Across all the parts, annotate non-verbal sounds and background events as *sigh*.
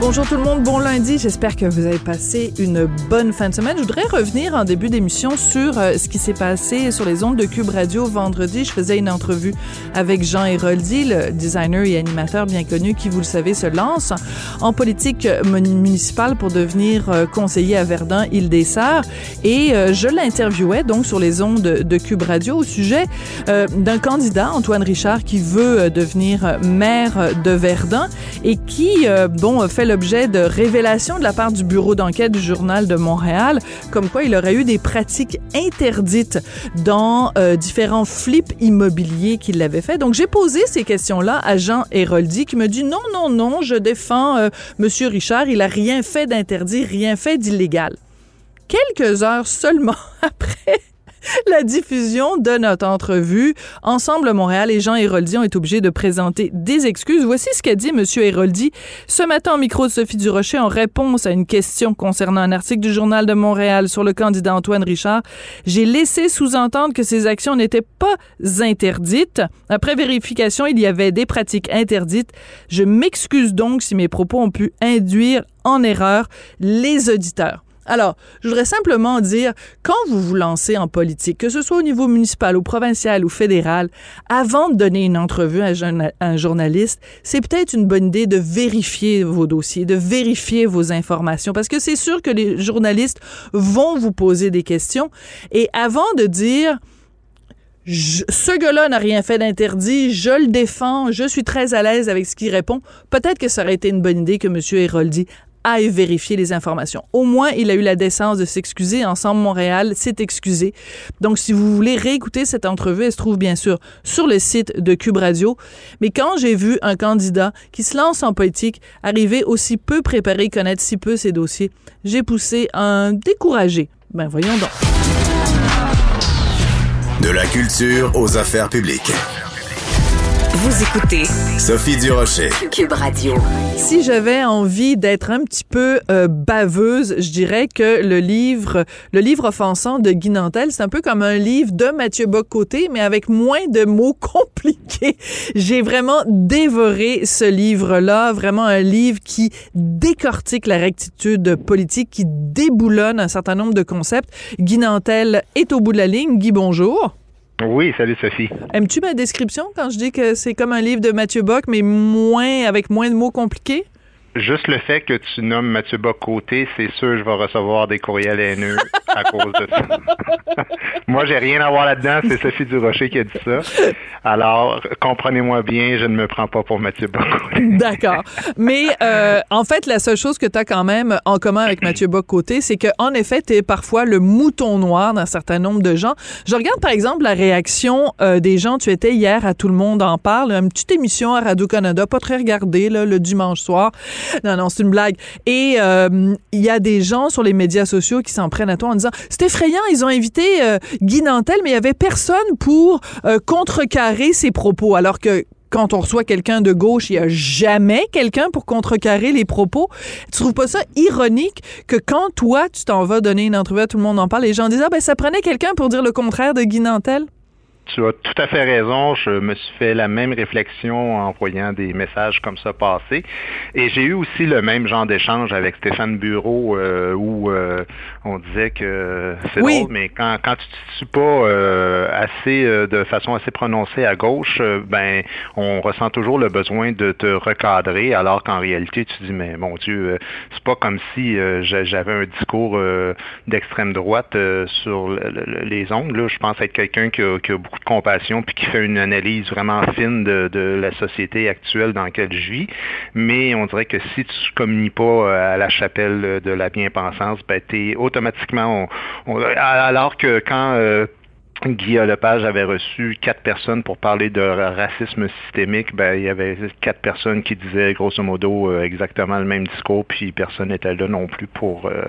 Bonjour tout le monde, bon lundi. J'espère que vous avez passé une bonne fin de semaine. Je voudrais revenir en début d'émission sur euh, ce qui s'est passé sur les ondes de Cube Radio vendredi. Je faisais une entrevue avec Jean Héroldi, le designer et animateur bien connu qui, vous le savez, se lance en politique municipale pour devenir euh, conseiller à Verdun, Île-des-Sœurs. Et euh, je l'interviewais donc sur les ondes de Cube Radio au sujet d'un candidat, Antoine Richard, qui veut devenir maire de Verdun et qui, bon, fait l'objet de révélations de la part du bureau d'enquête du Journal de Montréal, comme quoi il aurait eu des pratiques interdites dans euh, différents flips immobiliers qu'il avait fait. Donc j'ai posé ces questions-là à Jean Héroldi qui me dit non, non, non, je défends euh, Monsieur Richard, il a rien fait d'interdit, rien fait d'illégal. Quelques heures seulement *laughs* après *laughs* la diffusion de notre entrevue. Ensemble Montréal et Jean Héroldi ont été obligés de présenter des excuses. Voici ce qu'a dit M. Héroldi ce matin au micro de Sophie Durocher en réponse à une question concernant un article du Journal de Montréal sur le candidat Antoine Richard. J'ai laissé sous-entendre que ces actions n'étaient pas interdites. Après vérification, il y avait des pratiques interdites. Je m'excuse donc si mes propos ont pu induire en erreur les auditeurs. Alors, je voudrais simplement dire, quand vous vous lancez en politique, que ce soit au niveau municipal ou provincial ou fédéral, avant de donner une entrevue à un journaliste, c'est peut-être une bonne idée de vérifier vos dossiers, de vérifier vos informations, parce que c'est sûr que les journalistes vont vous poser des questions. Et avant de dire, ce gars-là n'a rien fait d'interdit, je le défends, je suis très à l'aise avec ce qu'il répond. Peut-être que ça aurait été une bonne idée que M. Héroldi aille vérifier les informations. Au moins, il a eu la décence de s'excuser. Ensemble Montréal s'est excusé. Donc, si vous voulez réécouter cette entrevue, elle se trouve bien sûr sur le site de Cube Radio. Mais quand j'ai vu un candidat qui se lance en politique arriver aussi peu préparé, connaître si peu ses dossiers, j'ai poussé un découragé. Ben, voyons donc. De la culture aux affaires publiques. Vous écoutez Sophie Durocher. Cube Radio. Si j'avais envie d'être un petit peu euh, baveuse, je dirais que le livre, le livre offensant de Guy Nantel, c'est un peu comme un livre de Mathieu Bocoté, mais avec moins de mots *laughs* compliqués. J'ai vraiment dévoré ce livre-là, vraiment un livre qui décortique la rectitude politique, qui déboulonne un certain nombre de concepts. Guy Nantel est au bout de la ligne. Guy, bonjour. Oui, salut Sophie. Aimes-tu ma description quand je dis que c'est comme un livre de Mathieu Bock, mais moins avec moins de mots compliqués? Juste le fait que tu nommes Mathieu Bock-Côté, c'est sûr que je vais recevoir des courriels haineux *laughs* à cause de ça. *laughs* Moi, j'ai rien à voir là-dedans, c'est Sophie Durocher qui a dit ça. Alors, comprenez-moi bien, je ne me prends pas pour Mathieu Bock-Côté. *laughs* D'accord. Mais euh, en fait, la seule chose que tu as quand même en commun avec Mathieu Bock-Côté, c'est qu'en effet, tu es parfois le mouton noir d'un certain nombre de gens. Je regarde par exemple la réaction euh, des gens. Tu étais hier à Tout le monde en parle, une petite émission à Radio-Canada, pas très regardée, là, le dimanche soir. *laughs* Non, non, c'est une blague. Et euh, il y a des gens sur les médias sociaux qui s'en prennent à toi en disant c'est effrayant, ils ont invité euh, Guy Nantel, mais il y avait personne pour euh, contrecarrer ses propos. Alors que quand on reçoit quelqu'un de gauche, il n'y a jamais quelqu'un pour contrecarrer les propos. Tu trouves pas ça ironique que quand toi, tu t'en vas donner une entrevue tout le monde en parle, les gens disent, ah ben, ça prenait quelqu'un pour dire le contraire de Guy Nantel? Tu as tout à fait raison. Je me suis fait la même réflexion en voyant des messages comme ça passer. Et j'ai eu aussi le même genre d'échange avec Stéphane Bureau euh, où euh, on disait que c'est drôle, mais quand, quand tu ne suis pas euh, assez de façon assez prononcée à gauche, ben on ressent toujours le besoin de te recadrer, alors qu'en réalité, tu dis mais mon Dieu, c'est pas comme si j'avais un discours d'extrême droite sur les ongles. Je pense être quelqu'un qui qui a beaucoup compassion puis qui fait une analyse vraiment fine de, la société actuelle dans laquelle je vis. Mais on dirait que si tu communies pas euh, à la chapelle de la bien-pensance, ben, es automatiquement... alors que quand... Euh, Guillaume Lepage avait reçu quatre personnes pour parler de racisme systémique, ben, il y avait quatre personnes qui disaient grosso modo euh, exactement le même discours, puis personne n'était là non plus pour, euh,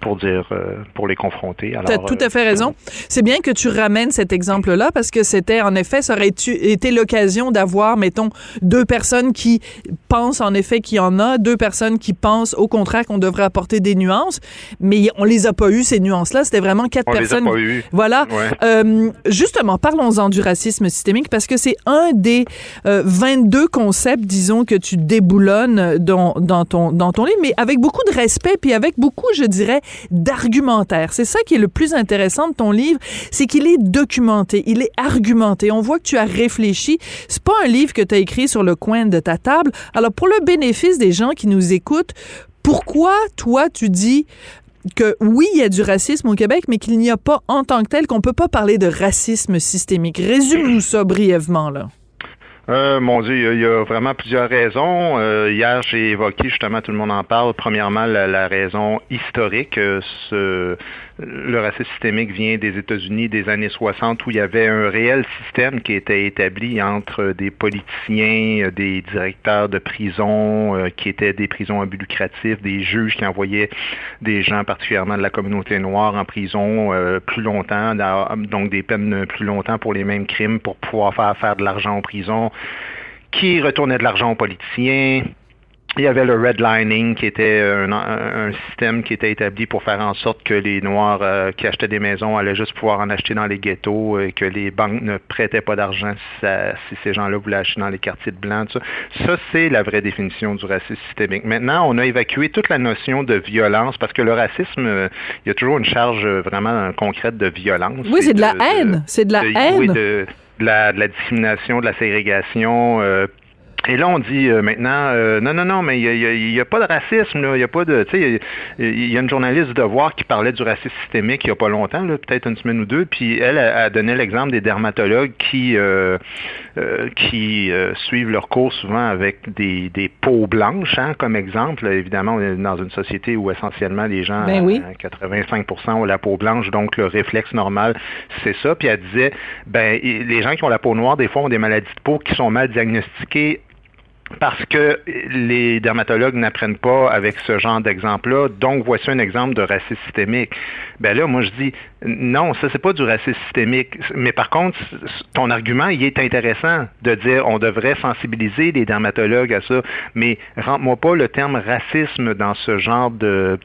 pour dire, euh, pour les confronter. Tu as tout à fait raison. C'est bien que tu ramènes cet exemple-là parce que c'était, en effet, ça aurait été l'occasion d'avoir, mettons, deux personnes qui pensent en effet qu'il y en a, deux personnes qui pensent au contraire qu'on devrait apporter des nuances, mais on les a pas eu ces nuances-là. C'était vraiment quatre on personnes. Les a pas eu. Voilà. Euh, justement, parlons-en du racisme systémique parce que c'est un des euh, 22 concepts, disons, que tu déboulonnes dans, ton, dans ton livre, mais avec beaucoup de respect puis avec beaucoup, je dirais, d'argumentaire. C'est ça qui est le plus intéressant de ton livre, c'est qu'il est documenté, il est argumenté. On voit que tu as réfléchi. C'est pas un livre que tu as écrit sur le coin de ta table. Alors, pour le bénéfice des gens qui nous écoutent, pourquoi toi tu dis que oui, il y a du racisme au Québec, mais qu'il n'y a pas en tant que tel qu'on peut pas parler de racisme systémique. Résume-nous ça brièvement là. Euh, mon Dieu, il y, a vraiment plusieurs raisons. Euh, hier, j'ai évoqué justement, tout le monde en parle. Premièrement, la, la raison historique. Euh, ce, le racisme systémique vient des États-Unis des années 60 où il y avait un réel système qui était établi entre des politiciens, des directeurs de prison euh, qui étaient des prisons à but lucratif, des juges qui envoyaient des gens particulièrement de la communauté noire en prison euh, plus longtemps, donc des peines plus longtemps pour les mêmes crimes pour pouvoir faire faire de l'argent en prison qui retournait de l'argent aux politiciens? Il y avait le redlining qui était un, un, système qui était établi pour faire en sorte que les Noirs euh, qui achetaient des maisons allaient juste pouvoir en acheter dans les ghettos et que les banques ne prêtaient pas d'argent si, si, ces gens-là voulaient acheter dans les quartiers de blancs. Ça, ça c'est la vraie définition du racisme systémique. Maintenant, on a évacué toute la notion de violence parce que le racisme, euh, il y a toujours une charge vraiment concrète de violence. Oui, c'est de, la haine. C'est de la de, haine. Oui, de, de, la, de la discrimination, de la ségrégation. Euh, et là, on dit euh, maintenant, euh, non, non, non, mais il n'y a, a, pas de racisme, là. Il y a pas de, tu sais, il y a une journaliste de Devoir qui parlait du racisme systémique il n'y a pas longtemps, peut-être une semaine ou deux, puis elle a, a donné l'exemple des dermatologues qui, euh, qui suivent leur cours souvent avec des, des peaux blanches, hein, comme exemple. Évidemment, on est dans une société où essentiellement les gens, ben oui. 85% ont la peau blanche, donc le réflexe normal, c'est ça. Puis elle disait, ben, les gens qui ont la peau noire, des fois, ont des maladies de peau qui sont mal diagnostiquées parce que les dermatologues n'apprennent pas avec ce genre d'exemple-là. Donc, voici un exemple de racisme systémique. Ben là, moi, je dis, non, ça, c'est pas du racisme systémique. Mais par contre, ton argument, il est intéressant de dire, on devrait sensibiliser les dermatologues à ça. Mais rentre-moi pas le terme racisme dans ce genre de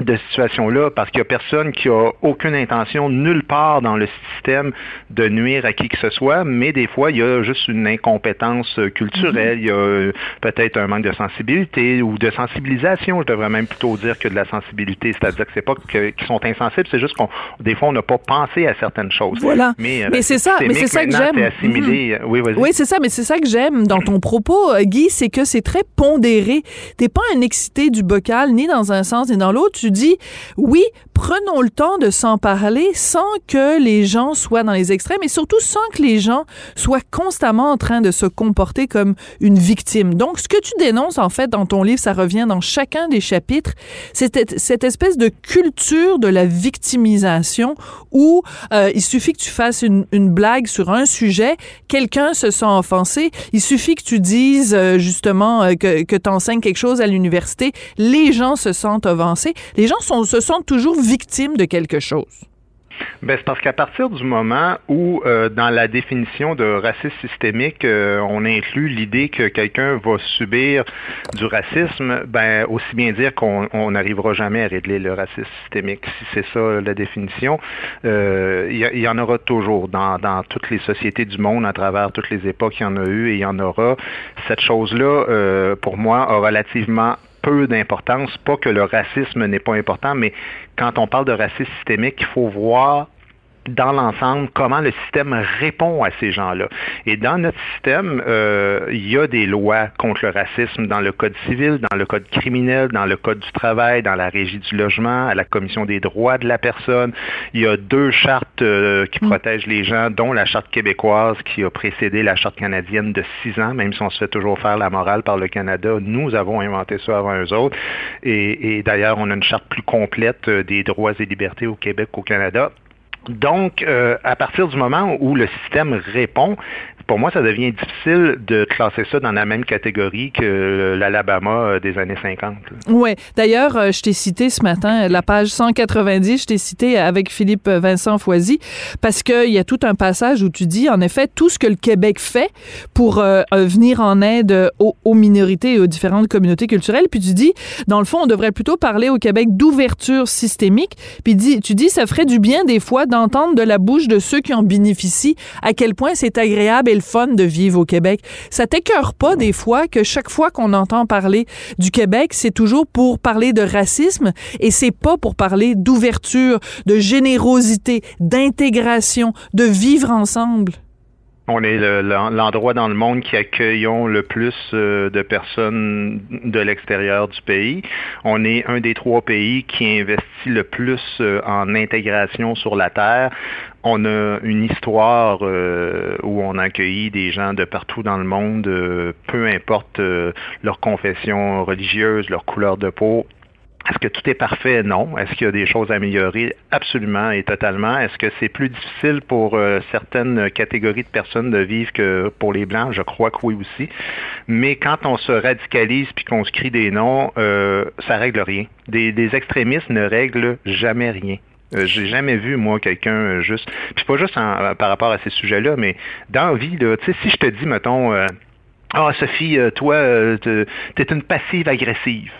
de situation-là parce qu'il n'y a personne qui a aucune intention nulle part dans le système de nuire à qui que ce soit, mais des fois, il y a juste une incompétence culturelle, mm -hmm. il y a peut-être un manque de sensibilité ou de sensibilisation, je devrais même plutôt dire que de la sensibilité, c'est-à-dire que c'est pas qu'ils sont insensibles, c'est juste qu'on des fois on n'a pas pensé à certaines choses. Voilà. Mais, mais c'est ça, mais c'est ça que j'aime. Mm -hmm. Oui, oui c'est ça, mais c'est ça que j'aime dans ton propos, Guy, c'est que c'est très pondéré. T'es pas un excité du bocal ni dans un sens ni dans l'autre tu dis, oui, prenons le temps de s'en parler sans que les gens soient dans les extrêmes et surtout sans que les gens soient constamment en train de se comporter comme une victime. Donc, ce que tu dénonces, en fait, dans ton livre, ça revient dans chacun des chapitres, c'est cette espèce de culture de la victimisation où euh, il suffit que tu fasses une, blague sur un sujet, quelqu'un se sent offensé, il suffit que tu dises euh, justement euh, que, que tu enseignes quelque chose à l'université, les gens se sentent offensés, les gens sont, se sentent toujours victimes de quelque chose. Ben, c'est parce qu'à partir du moment où, euh, dans la définition de racisme systémique, euh, on inclut l'idée que quelqu'un va subir du racisme, ben, aussi bien dire qu'on n'arrivera jamais à régler le racisme systémique. Si c'est ça la définition, euh, il y, y, en aura toujours dans, dans, toutes les sociétés du monde, à travers toutes les époques, il y en a eu et il y en aura. Cette chose-là, pour moi, a relativement peu d'importance. Pas que le racisme n'est pas important, mais quand on parle de racisme systémique, il faut voir dans l'ensemble comment le système répond à ces gens-là. Et dans notre système, euh, il y a des lois contre le racisme dans le code civil, dans le code criminel, dans le code du travail, dans la régie du logement, à la commission des droits de la personne. Il y a deux chartes euh, qui mmh. protègent les gens, dont la charte québécoise qui a précédé la charte canadienne de six ans, même si on se fait toujours faire la morale par le Canada. Nous avons inventé ça avant eux autres. Et, et d'ailleurs, on a une charte plus complète des droits et libertés au Québec qu'au Canada. Donc, euh, à partir du moment où le système répond, pour moi, ça devient difficile de classer ça dans la même catégorie que l'Alabama euh, des années 50. Oui. D'ailleurs, euh, je t'ai cité ce matin la page 190, je t'ai cité avec Philippe Vincent Foisy, parce qu'il y a tout un passage où tu dis, en effet, tout ce que le Québec fait pour euh, venir en aide aux, aux, minorités et aux différentes communautés culturelles. Puis tu dis, dans le fond, on devrait plutôt parler au Québec d'ouverture systémique. Puis tu dis, ça ferait du bien des fois d'entendre de la bouche de ceux qui en bénéficient à quel point c'est agréable le fun de vivre au Québec. Ça t'écœure pas des fois que chaque fois qu'on entend parler du Québec, c'est toujours pour parler de racisme et c'est pas pour parler d'ouverture, de générosité, d'intégration, de vivre ensemble? On est l'endroit dans le monde qui accueillons le plus euh, de personnes de l'extérieur du pays. On est un des trois pays qui investit le plus euh, en intégration sur la Terre. On a une histoire euh, où on a accueilli des gens de partout dans le monde, peu importe leur confession religieuse, leur couleur de peau, est-ce que tout est parfait? Non. Est-ce qu'il y a des choses à améliorer? Absolument et totalement. Est-ce que c'est plus difficile pour euh, certaines catégories de personnes de vivre que pour les Blancs? Je crois que oui aussi. Mais quand on se radicalise puis qu'on se crie des noms, euh, ça règle rien. Des, extrémistes ne règlent jamais rien. Euh, j'ai jamais vu, moi, quelqu'un juste. Puis pas juste par rapport à ces sujets-là, mais dans la vie, là, si je te dis, mettons, Ah, Sophie, toi, t'es une passive agressive.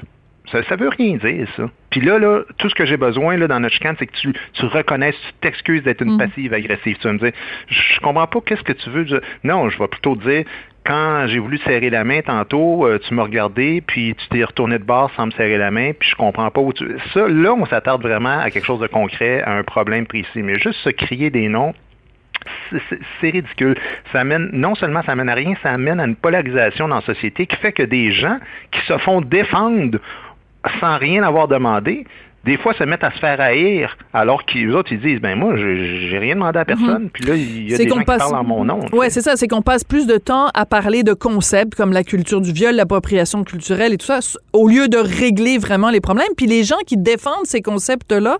Ça ne veut rien dire, ça. Puis là, là, tout ce que j'ai besoin là, dans notre chicane, c'est que tu, tu reconnaisses, tu t'excuses d'être une mm. passive agressive. Tu vas me dire, je comprends pas qu'est-ce que tu veux. Non, je vais plutôt dire, quand j'ai voulu serrer la main tantôt, euh, tu m'as regardé, puis tu t'es retourné de bord sans me serrer la main, puis je comprends pas où tu... Ça, là, on s'attarde vraiment à quelque chose de concret, à un problème précis. Mais juste se crier des noms, c'est ridicule. Ça amène, non seulement ça amène à rien, ça amène à une polarisation dans la société qui fait que des gens qui se font défendre sans rien avoir demandé, des fois se mettent à se faire haïr, alors qu'ils autres, ils disent, ben moi, j'ai rien demandé à personne. Mhm. Puis là, il y a des gens qui parlent en mon nom. Oui, c'est ça. C'est qu'on passe plus de temps à parler de concepts comme la culture du viol, l'appropriation culturelle et tout ça, au lieu de régler vraiment les problèmes. Puis les gens qui défendent ces concepts-là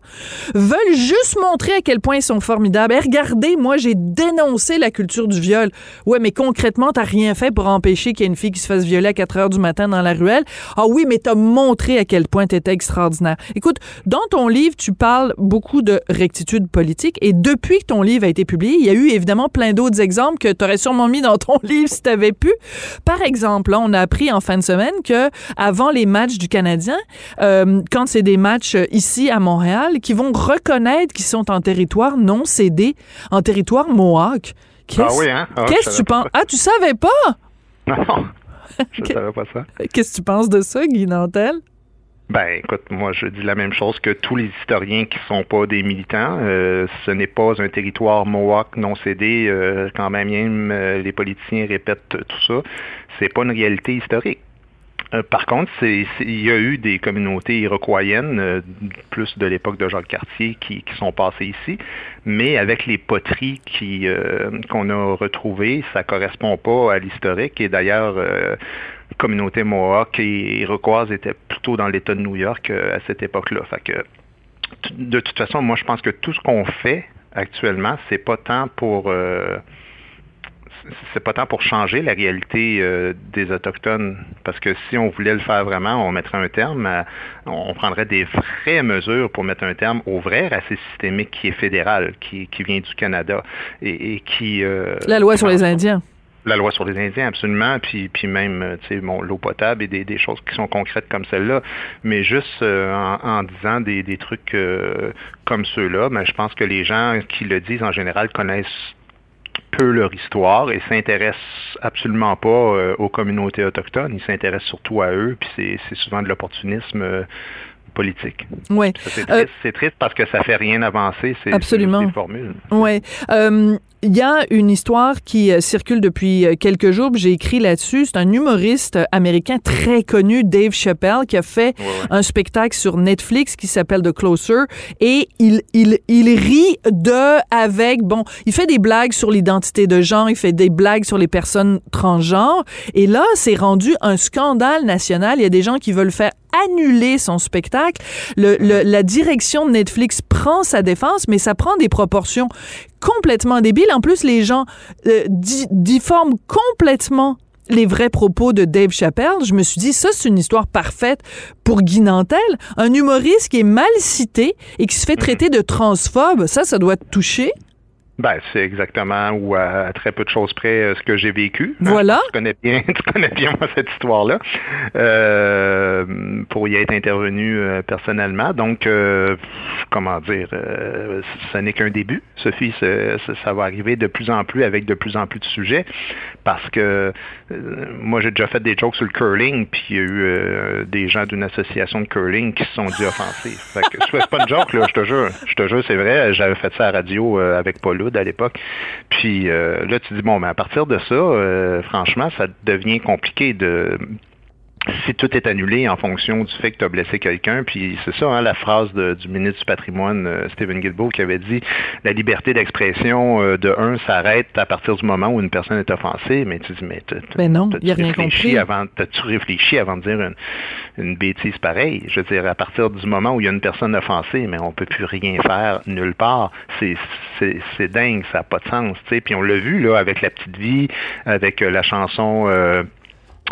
veulent juste montrer à quel point ils sont formidables. Et regardez, moi, j'ai dénoncé la culture du viol. Ouais, mais concrètement, t'as rien fait pour empêcher qu'il y ait une fille qui se fasse violer à 4 heures du matin dans la ruelle. Ah oui, mais t'as montré à quel point t'étais extraordinaire. Écoute, dans ton livre, tu parles beaucoup de rectitude politique et depuis que ton livre a été publié, il y a eu évidemment plein d'autres exemples que tu aurais sûrement mis dans ton *laughs* livre si tu avais pu. Par exemple, on a appris en fin de semaine que avant les matchs du Canadien, euh, quand c'est des matchs ici à Montréal, qui vont reconnaître qu'ils sont en territoire non cédé, en territoire Mohawk. Ah oui, hein? Ah, Qu'est-ce que tu penses? Ah, tu savais pas? Non, *laughs* je savais pas ça. Qu'est-ce que tu penses de ça, Guy Nantel? Ben, écoute, moi, je dis la même chose que tous les historiens qui sont pas des militants. Euh, ce n'est pas un territoire Mohawk non cédé, euh, quand même, même euh, les politiciens répètent tout ça. C'est pas une réalité historique. par contre, il y a eu des communautés iroquoiennes, plus de l'époque de Jacques Cartier, qui, qui, sont passées ici, mais avec les poteries qui qu'on a retrouvées, ça correspond pas à l'historique. Et d'ailleurs, communauté Mohawk et iroquoise était plutôt dans l'État de New York euh, à cette époque-là. Fait que, de toute façon, moi, je pense que tout ce qu'on fait actuellement, c'est pas tant pour euh, c'est pas tant pour changer la réalité euh, des autochtones, parce que si on voulait le faire vraiment, on mettrait un terme, on prendrait des vraies mesures pour mettre un terme au vrai racisme systémique qui est fédéral, qui, vient du Canada et, qui la loi sur les Indiens la loi sur les Indiens, absolument, puis, puis même, euh, bon, l'eau potable et des, des, choses qui sont concrètes comme celle-là. Mais juste euh, en, disant des, des trucs euh, comme ceux-là, ben, je pense que les gens qui le disent en général connaissent peu leur histoire et s'intéressent absolument pas aux communautés autochtones. Ils s'intéressent surtout à eux, puis c'est souvent de l'opportunisme politique. Oui. C'est triste, triste, parce que ça fait rien avancer, ces, Absolument. formules. Oui. Euh, il y a une histoire qui euh, circule depuis euh, quelques jours, j'ai écrit là-dessus. C'est un humoriste américain très connu, Dave Chappelle, qui a fait un spectacle sur Netflix qui s'appelle The Closer et il, il, il rit de, avec, bon, il fait des blagues sur l'identité de genre, il fait des blagues sur les personnes transgenres et là, c'est rendu un scandale national. Il y a des gens qui veulent faire annuler son spectacle. Le, la direction de Netflix prend sa défense, mais ça prend des proportions complètement débiles. En plus, les gens euh, difforment complètement les vrais propos de Dave Chappelle, je me suis dit, ça, c'est une histoire parfaite pour Guy Nantel, un humoriste qui est mal cité et qui se fait traiter de transphobe. Ça, ça doit te toucher. Ben, c'est exactement ou à, très peu de choses près euh, ce que j'ai vécu. Hein. Voilà. tu connais bien, *laughs* tu connais bien moi cette histoire-là. Euh, pour y être intervenu euh, personnellement. Donc, euh, comment dire, ce n'est qu'un début. Sophie, ça va arriver de plus en plus avec de plus en plus de sujets parce que moi j'ai déjà fait des jokes sur le curling, puis il y a eu des gens d'une association de curling qui se sont dit offensés. *laughs* Fait que c'est pas une joke là, je te jure, je te jure, c'est vrai. J'avais fait ça à la radio avec Paul à l'époque. Puis euh, là, tu dis, bon, mais à partir de ça, euh, franchement, ça devient compliqué de si tout est annulé en fonction du fait que tu as blessé quelqu'un, puis c'est ça, hein, la phrase du ministre du patrimoine, euh, Stephen Guilbeault, qui avait dit la liberté d'expression euh, de un s'arrête à partir du moment où une personne est offensée, mais tu dis, mais ben non, il a rien compris. Avant, t'as-tu réfléchi avant de dire une, une, bêtise pareille? Je veux dire, à partir du moment où il y a une personne offensée, mais on peut plus rien faire nulle part. C'est, c'est, c'est dingue, ça n'a pas de sens, tu sais. Puis on l'a vu, là, avec La Petite Vie, avec euh, la chanson...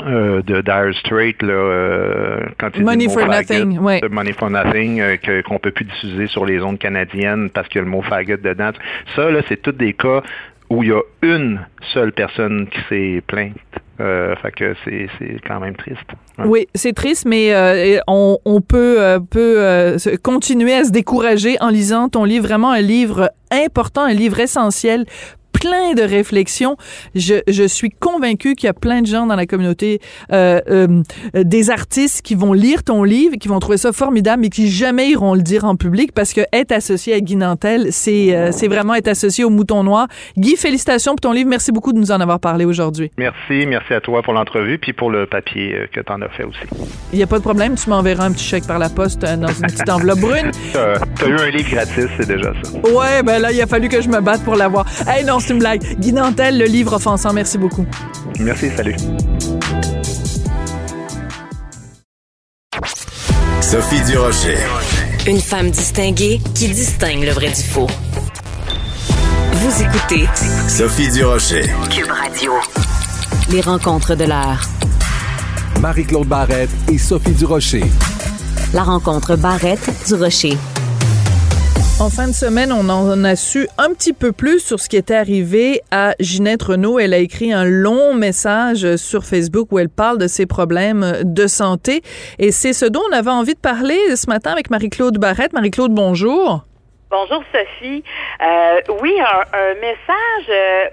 Euh, de Dire Straits là, euh, quand il Money for nothing, ouais. Money for nothing euh, que, qu'on peut plus diffuser sur les ondes canadiennes parce qu'il y a le mot faggot dedans. Ça là, c'est tous des cas où il y a une seule personne qui s'est plainte. Euh, fait que c'est, c'est quand même triste. Oui, c'est triste, mais on, on, peut, peut continuer à se décourager en lisant ton livre, vraiment un livre important, un livre essentiel plein de réflexions. Je, je suis convaincue qu'il y a plein de gens dans la communauté, euh, euh, des artistes qui vont lire ton livre, qui vont trouver ça formidable, mais qui jamais iront le dire en public parce que être associé à Guy Nantel, c'est euh, c'est vraiment être associé au mouton noir. Guy, félicitations pour ton livre. Merci beaucoup de nous en avoir parlé aujourd'hui. Merci, merci à toi pour l'entrevue puis pour le papier que tu en as fait aussi. Il n'y a pas de problème, tu m'enverras un petit chèque par la poste dans une petite *laughs* enveloppe brune. tu as, eu un livre gratis, c'est déjà ça. Ouais, ben là, il a fallu que je me batte pour l'avoir. Hey, non, c'est une blague. Guy Nantel, le livre offensant. Merci beaucoup. Merci, salut. Sophie Durocher. Une femme distinguée qui distingue le vrai du faux. Vous écoutez Sophie Durocher. Cube Radio. Les rencontres de l'art. Marie-Claude Barrette et Sophie Durocher. La rencontre Barrette-Durocher. En fin de semaine, on en a su un petit peu plus sur ce qui était arrivé à Ginette Renault. Elle a écrit un long message sur Facebook où elle parle de ses problèmes de santé. Et c'est ce dont on avait envie de parler ce matin avec Marie-Claude Barrette. Marie-Claude, bonjour. Bonjour Sophie. Euh, oui, un, message, euh,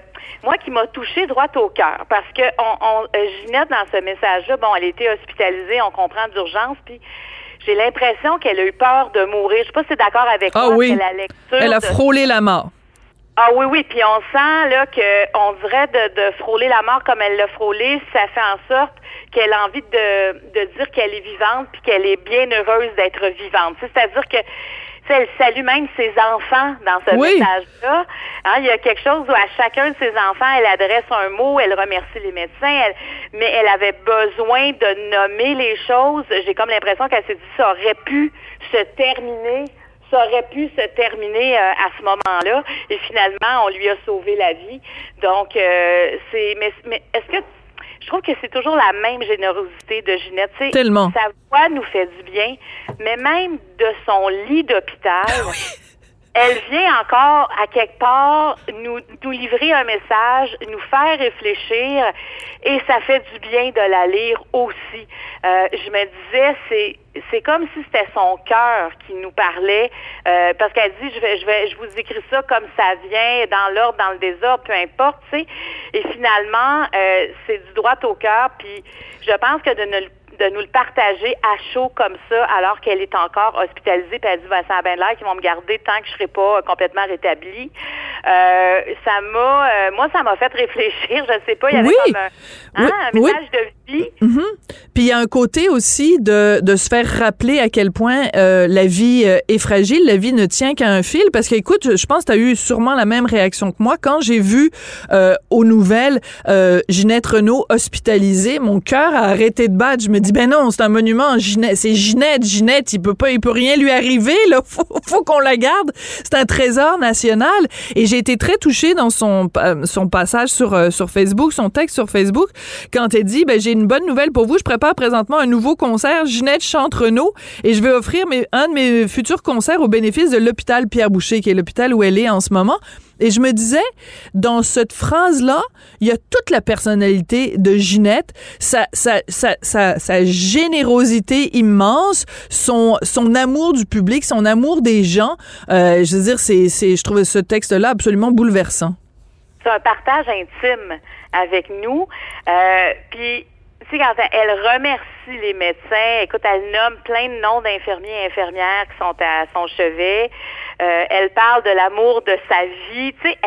moi qui m'a touché droit au cœur, parce que on, euh, Ginette dans ce message-là, bon, elle était hospitalisée, on comprend d'urgence, puis j'ai l'impression qu'elle a eu peur de mourir. Je sais pas si c'est d'accord avec ah, Oui. La lecture Elle a frôlé la mort. Ah oui, oui, puis on sent là que on dirait de, de frôler la mort comme elle l'a frôlé, ça fait en sorte qu'elle a envie de, de dire qu'elle est vivante puis qu'elle est bien heureuse d'être vivante. C'est-à-dire que elle salue même ses enfants dans ce message-là. Hein, il y a quelque chose où à chacun de ses enfants, elle adresse un mot, elle remercie les médecins, mais elle avait besoin de nommer les choses. J'ai comme l'impression qu'elle s'est dit ça aurait pu se terminer ça aurait pu se terminer euh, à ce moment-là et finalement on lui a sauvé la vie. Donc euh, c'est mais, mais est-ce que je trouve que c'est toujours la même générosité de Ginette. Tellement. Sa voix nous fait du bien, mais même de son lit d'hôpital, ah elle vient encore à quelque part nous, nous livrer un message, nous faire réfléchir, et ça fait du bien de la lire aussi. Euh, je me disais, c'est c'est comme si c'était son cœur qui nous parlait, euh, parce qu'elle dit, je vais, je vais, je vous écris ça comme ça vient, dans l'ordre, dans le désordre, peu importe, tu sais. Et finalement, euh, c'est du droit au cœur, puis je pense que de ne de nous le partager à chaud comme ça, alors qu'elle est encore hospitalisée, puis elle dit Vincent ben l'air qu'ils vont me garder tant que je serai pas euh, complètement rétablie. Euh, ça m'a, euh, moi, ça m'a fait réfléchir. Je sais pas, il y avait comme un, hein, un message de vie. Mm-hmm. Puis il y a un côté aussi de, de se faire rappeler à quel point euh, la vie est fragile, la vie ne tient qu'à un fil. Parce que, écoute, je pense que tu as eu sûrement la même réaction que moi. Quand j'ai vu aux nouvelles Ginette Renault hospitalisée, mon cœur a arrêté de battre. Je me dis, ben non, c'est un monument. C'est Ginette. Ginette, il peut pas, il peut rien lui arriver. Là, *laughs* faut, qu'on la garde. C'est un trésor national. Et j'ai été très touchée dans son son passage sur sur Facebook, son texte sur Facebook, quand elle dit, ben j'ai une bonne nouvelle pour vous. Je prépare présentement un nouveau concert. Ginette chante Renault et je vais offrir mes, un de mes futurs concerts au bénéfice de l'hôpital Pierre Boucher, qui est l'hôpital où elle est en ce moment. Et je me disais, dans cette phrase-là, il y a toute la personnalité de Ginette, sa, sa, sa, sa, générosité immense, son, son amour du public, son amour des gens. Euh, je veux dire, c'est, c'est, je trouvais ce texte-là absolument bouleversant. C'est un partage intime avec nous. Euh, puis tu sais, quand elle remercie les médecins, écoute, elle nomme plein de noms d'infirmiers et infirmières qui sont à son chevet. Euh, elle parle de l'amour de sa vie. Tu sais,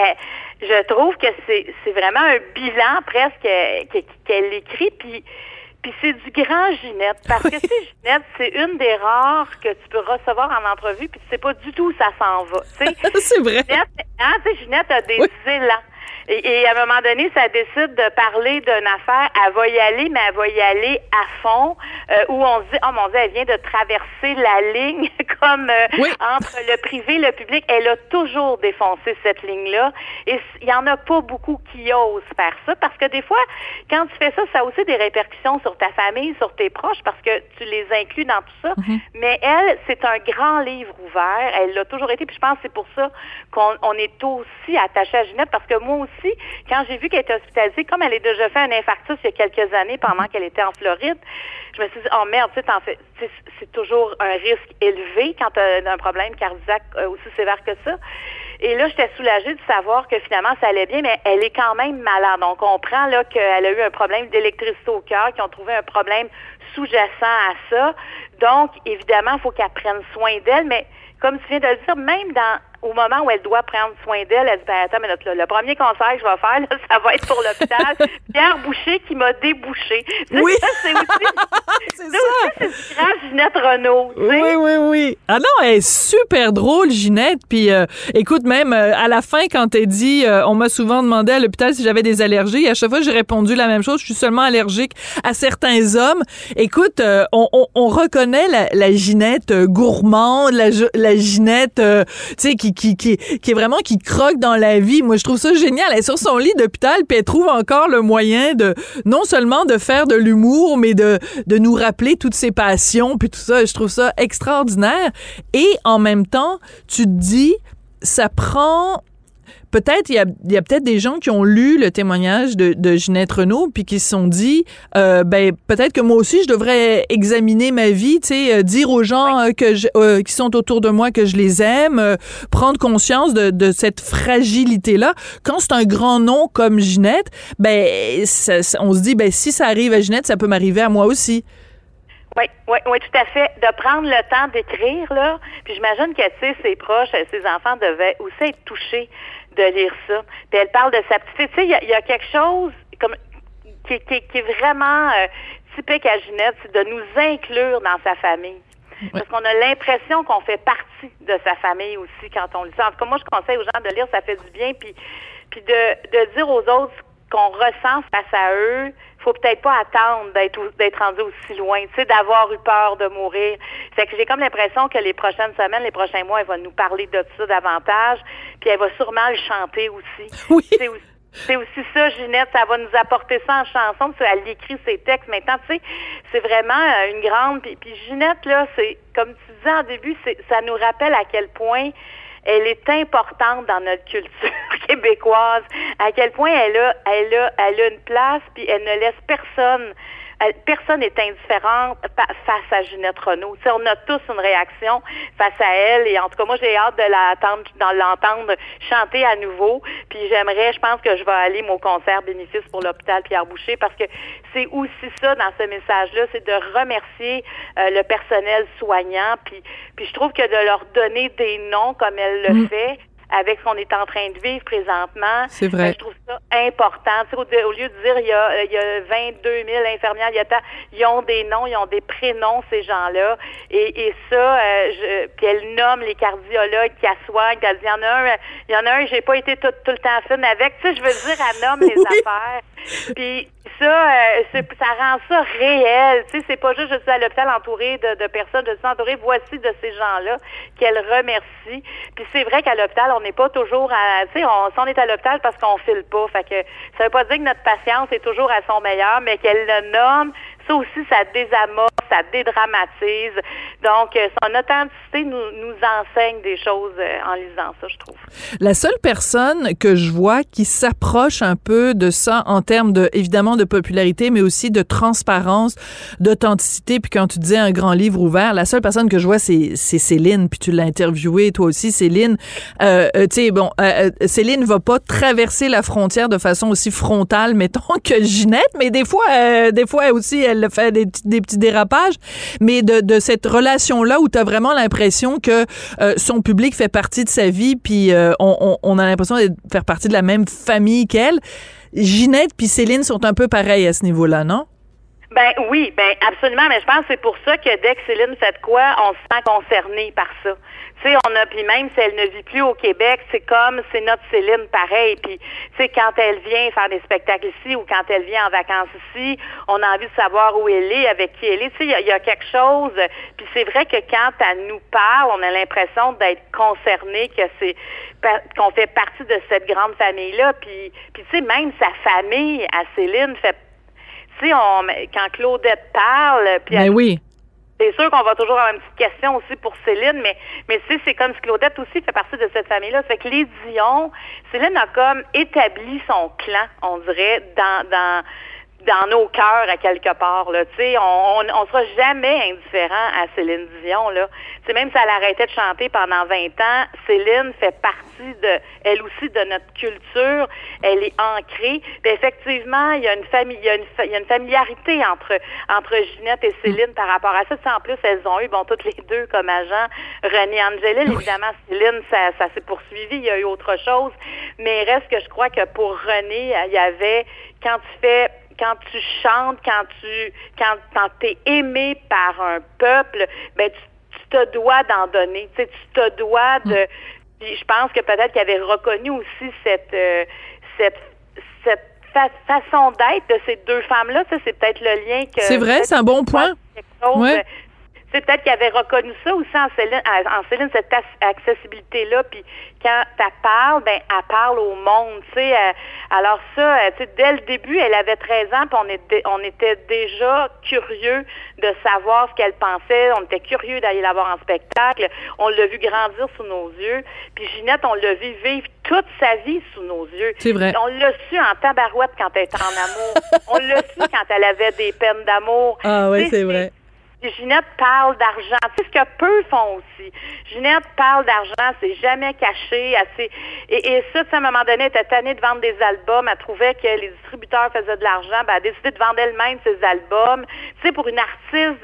je trouve que c'est, vraiment un bilan presque qu'elle écrit. Puis, puis c'est du grand Ginette. Parce que, tu Ginette, c'est une des rares que tu peux recevoir en entrevue, puis tu sais pas du tout où ça s'en va. *laughs* c'est vrai. Ginette, hein, Ginette a des élans. Et, à un moment donné, ça décide de parler d'une affaire. Elle va y aller, mais elle va y aller à fond, euh, où on se dit, oh mon Dieu, elle vient de traverser la ligne *laughs* comme euh, entre le privé et le public. Elle a toujours défoncé cette ligne-là. Et il y en a pas beaucoup qui osent faire ça, parce que des fois, quand tu fais ça, ça a aussi des répercussions sur ta famille, sur tes proches, parce que tu les inclus dans tout ça. Mm-hmm. Mais elle, c'est un grand livre ouvert. Elle l'a toujours été, puis je pense que c'est pour ça qu'on est aussi attaché à Ginette, parce que moi aussi, quand j'ai vu qu'elle était hospitalisée, comme elle a déjà fait un infarctus il y a quelques années pendant qu'elle était en Floride, je me suis dit, oh merde, c'est toujours un risque élevé quand tu as un problème cardiaque euh, aussi sévère que ça. Et là, j'étais soulagée de savoir que finalement, ça allait bien, mais elle est quand même malade. On comprend qu'elle a eu un problème d'électricité au cœur, qu'ils ont trouvé un problème sous-jacent à ça. Donc, évidemment, il faut qu'elle prenne soin d'elle, mais comme tu viens de le dire, même dans au moment où elle doit prendre soin d'elle, elle dit ben, attends, mais le, le premier conseil que je vais faire, là, *laughs* ça va être pour l'hôpital. Pierre Boucher qui m'a débouché. Oui. c'est aussi, *laughs* c'est ça. c'est grand Ginette Renault. Oui, oui, oui. Ah non, elle est super drôle, Ginette. Puis euh, écoute, même euh, à la fin, quand elle dit, euh, on m'a souvent demandé à l'hôpital si j'avais des allergies. À chaque fois, j'ai répondu la même chose. Je suis seulement allergique à certains hommes. Écoute, on, on, on, reconnaît la, la Ginette gourmande, la, la Ginette, tu sais, qui qui, qui, est vraiment qui croque dans la vie. Moi, je trouve ça génial. Elle est sur son lit d'hôpital, puis elle trouve encore le moyen de non seulement de faire de l'humour, mais de, de nous rappeler toutes ses passions, puis tout ça. Je trouve ça extraordinaire. Et en même temps, tu te dis, ça prend peut-être il y a, y a peut-être des gens qui ont lu le témoignage de, de Ginette Renault puis qui se sont dit euh, ben peut-être que moi aussi je devrais examiner ma vie, tu sais, euh, dire aux gens euh, que je, euh, qui sont autour de moi que je les aime, prendre conscience de, de cette fragilité là. Quand c'est un grand nom comme Ginette, ben on se dit ben si ça arrive à Ginette, ça peut m'arriver à moi aussi. Oui, oui, oui, tout à fait. De prendre le temps d'écrire, là. Puis j'imagine que, tu sais, ses proches, ses enfants devaient aussi être touchés de lire ça. Puis elle parle de sa petite Tu sais, il y, a quelque chose comme qui, qui, est vraiment euh, typique à Ginette, c'est de nous inclure dans sa famille. Parce qu'on a l'impression qu'on fait partie de sa famille aussi quand on lit ça. En tout cas, moi, je conseille aux gens de lire, ça fait du bien. Puis, puis de, de dire aux autres qu'on ressent face à eux, faut peut-être pas attendre d'être d'être rendu aussi loin, tu sais, d'avoir eu peur de mourir. Que j'ai comme l'impression que les prochaines semaines, les prochains mois, elle va nous parler de ça davantage, puis elle va sûrement le chanter aussi. *laughs* Oui. C'est aussi, ça, Ginette, ça va nous apporter ça en chanson, parce qu'elle écrit ses textes maintenant, tu sais, c'est vraiment euh, une grande... Puis, puis Ginette, là, c'est, comme tu disais en début, ça nous rappelle à quel point elle est importante dans notre culture *laughs* québécoise, à quel point elle a, une place, puis elle ne laisse personne personne n'est indifférent face à Ginette Renault. on a tous une réaction face à elle et en tout cas, moi, j'ai hâte de l'entendre, chanter à nouveau. Puis j'aimerais, je pense que je vais aller au concert bénéfice pour l'hôpital Pierre Boucher parce que c'est aussi ça dans ce message-là, c'est de remercier euh, le personnel soignant. Puis, puis je trouve que de leur donner des noms comme elle le mm. fait, avec ce qu'on est en train de vivre présentement. C'est vrai. Ben, je trouve ça important. Au, au, lieu de dire il y a, il y a 22 000 infirmières, il y a ils ont des noms, ils ont des prénoms, ces gens-là. Et, et ça, euh, je, puis elle nomme les cardiologues qui assoient. Elle dit, il y en a un, il y en a un, j'ai pas été tout, tout le temps fine avec. Tu sais, je veux dire, elle nomme *laughs* les affaires. Puis ça, euh, ça rend ça réel. Tu sais, c'est pas juste je suis à l'hôpital entourée de, personnes, je suis entourée, voici de ces gens-là qu'elle remercie. Puis c'est vrai qu'à l'hôpital, on n'est pas toujours à, on, on est à l'hôpital parce qu'on file pas. Fait que ça veut pas dire que notre patience est toujours à son meilleur, mais qu'elle le nomme, ça aussi, ça désamorce, ça dédramatise. Donc, euh, son authenticité nous, nous enseigne des choses euh, en lisant ça, je trouve. La seule personne que je vois qui s'approche un peu de ça en termes de, évidemment, de popularité, mais aussi de transparence, d'authenticité, puis quand tu dis un grand livre ouvert, la seule personne que je vois, c'est Céline, puis tu l'as interviewée, toi aussi, Céline. Euh, tu sais, bon, Céline va pas traverser la frontière de façon aussi frontale, *laughs* mettons, que Ginette, mais des fois, des fois aussi, elle fait des, petits dérapages, mais de, cette relation-là où tu as vraiment l'impression que euh, son public fait partie de sa vie, puis euh, on, on, a l'impression de faire partie de la même famille qu'elle. Ginette puis Céline sont un peu pareilles à ce niveau-là, non? Ben oui, ben absolument, mais je pense que c'est pour ça que dès que Céline fait de quoi, on se sent concerné par ça. Tu sais, on a puis même si elle ne vit plus au Québec, c'est comme c'est notre Céline pareil. Puis tu sais quand elle vient faire des spectacles ici ou quand elle vient en vacances ici, on a envie de savoir où elle est, avec qui elle est. Tu sais, il y, a quelque chose. Puis c'est vrai que quand elle nous parle, on a l'impression d'être concerné, que c'est qu'on fait partie de cette grande famille là. Puis puis tu sais même sa famille à Céline fait tu sais, quand Claudette parle, puis ben oui. C'est sûr qu'on va toujours avoir une petite question aussi pour Céline, mais mais c'est comme si Claudette aussi fait partie de cette famille-là. Fait que les Dion, Céline a comme établi son clan, on dirait, dans dans dans nos cœurs à quelque part. Là. sais, on, on, on sera jamais indifférent à Céline Dion. Là. sais, même si elle arrêtait de chanter pendant 20 ans, Céline fait partie de elle aussi de notre culture. Elle est ancrée. Puis effectivement, il y a une famille, il y a une, il y a une familiarité entre entre Ginette et Céline par rapport à ça. en plus, elles ont eu, bon, toutes les deux comme agent René Angélil. Évidemment, Céline, ça, ça s'est poursuivi. Il y a eu autre chose. Mais reste que je crois que pour René, il y avait quand tu fais quand tu chantes, quand tu quand, quand es aimé par un peuple, ben tu, te dois d'en donner. Tu, sais, tu te dois de. Mm. Puis je pense que peut-être qu'il avait reconnu aussi cette euh, cette cette façon d'être de ces deux femmes-là. Ça, c'est peut-être le lien que. C'est vrai, c'est un bon point. Ouais peut-être qu'il avait reconnu ça aussi en Céline, en Céline cette accessibilité-là. Puis quand elle parle, ben elle parle au monde, tu sais. Euh, alors ça, euh, tu sais, dès le début, elle avait 13 ans, puis on était, on était déjà curieux de savoir ce qu'elle pensait. On était curieux d'aller la voir en spectacle. On l'a vu grandir sous nos yeux. Puis Ginette, on l'a vu vivre toute sa vie sous nos yeux. C'est vrai. On l'a su en tabarouette quand elle était en amour. *laughs* on l'a su quand elle avait des peines d'amour. Ah oui, c'est vrai. Ginette parle d'argent. C'est ce que peu font aussi. Ginette parle d'argent, c'est jamais caché. Assez... Et, et ça, à un moment donné, elle était tannée de vendre des albums. Elle trouvait que les distributeurs faisaient de l'argent. Ben, elle a décidé de vendre elle-même ses albums. Tu sais, pour une artiste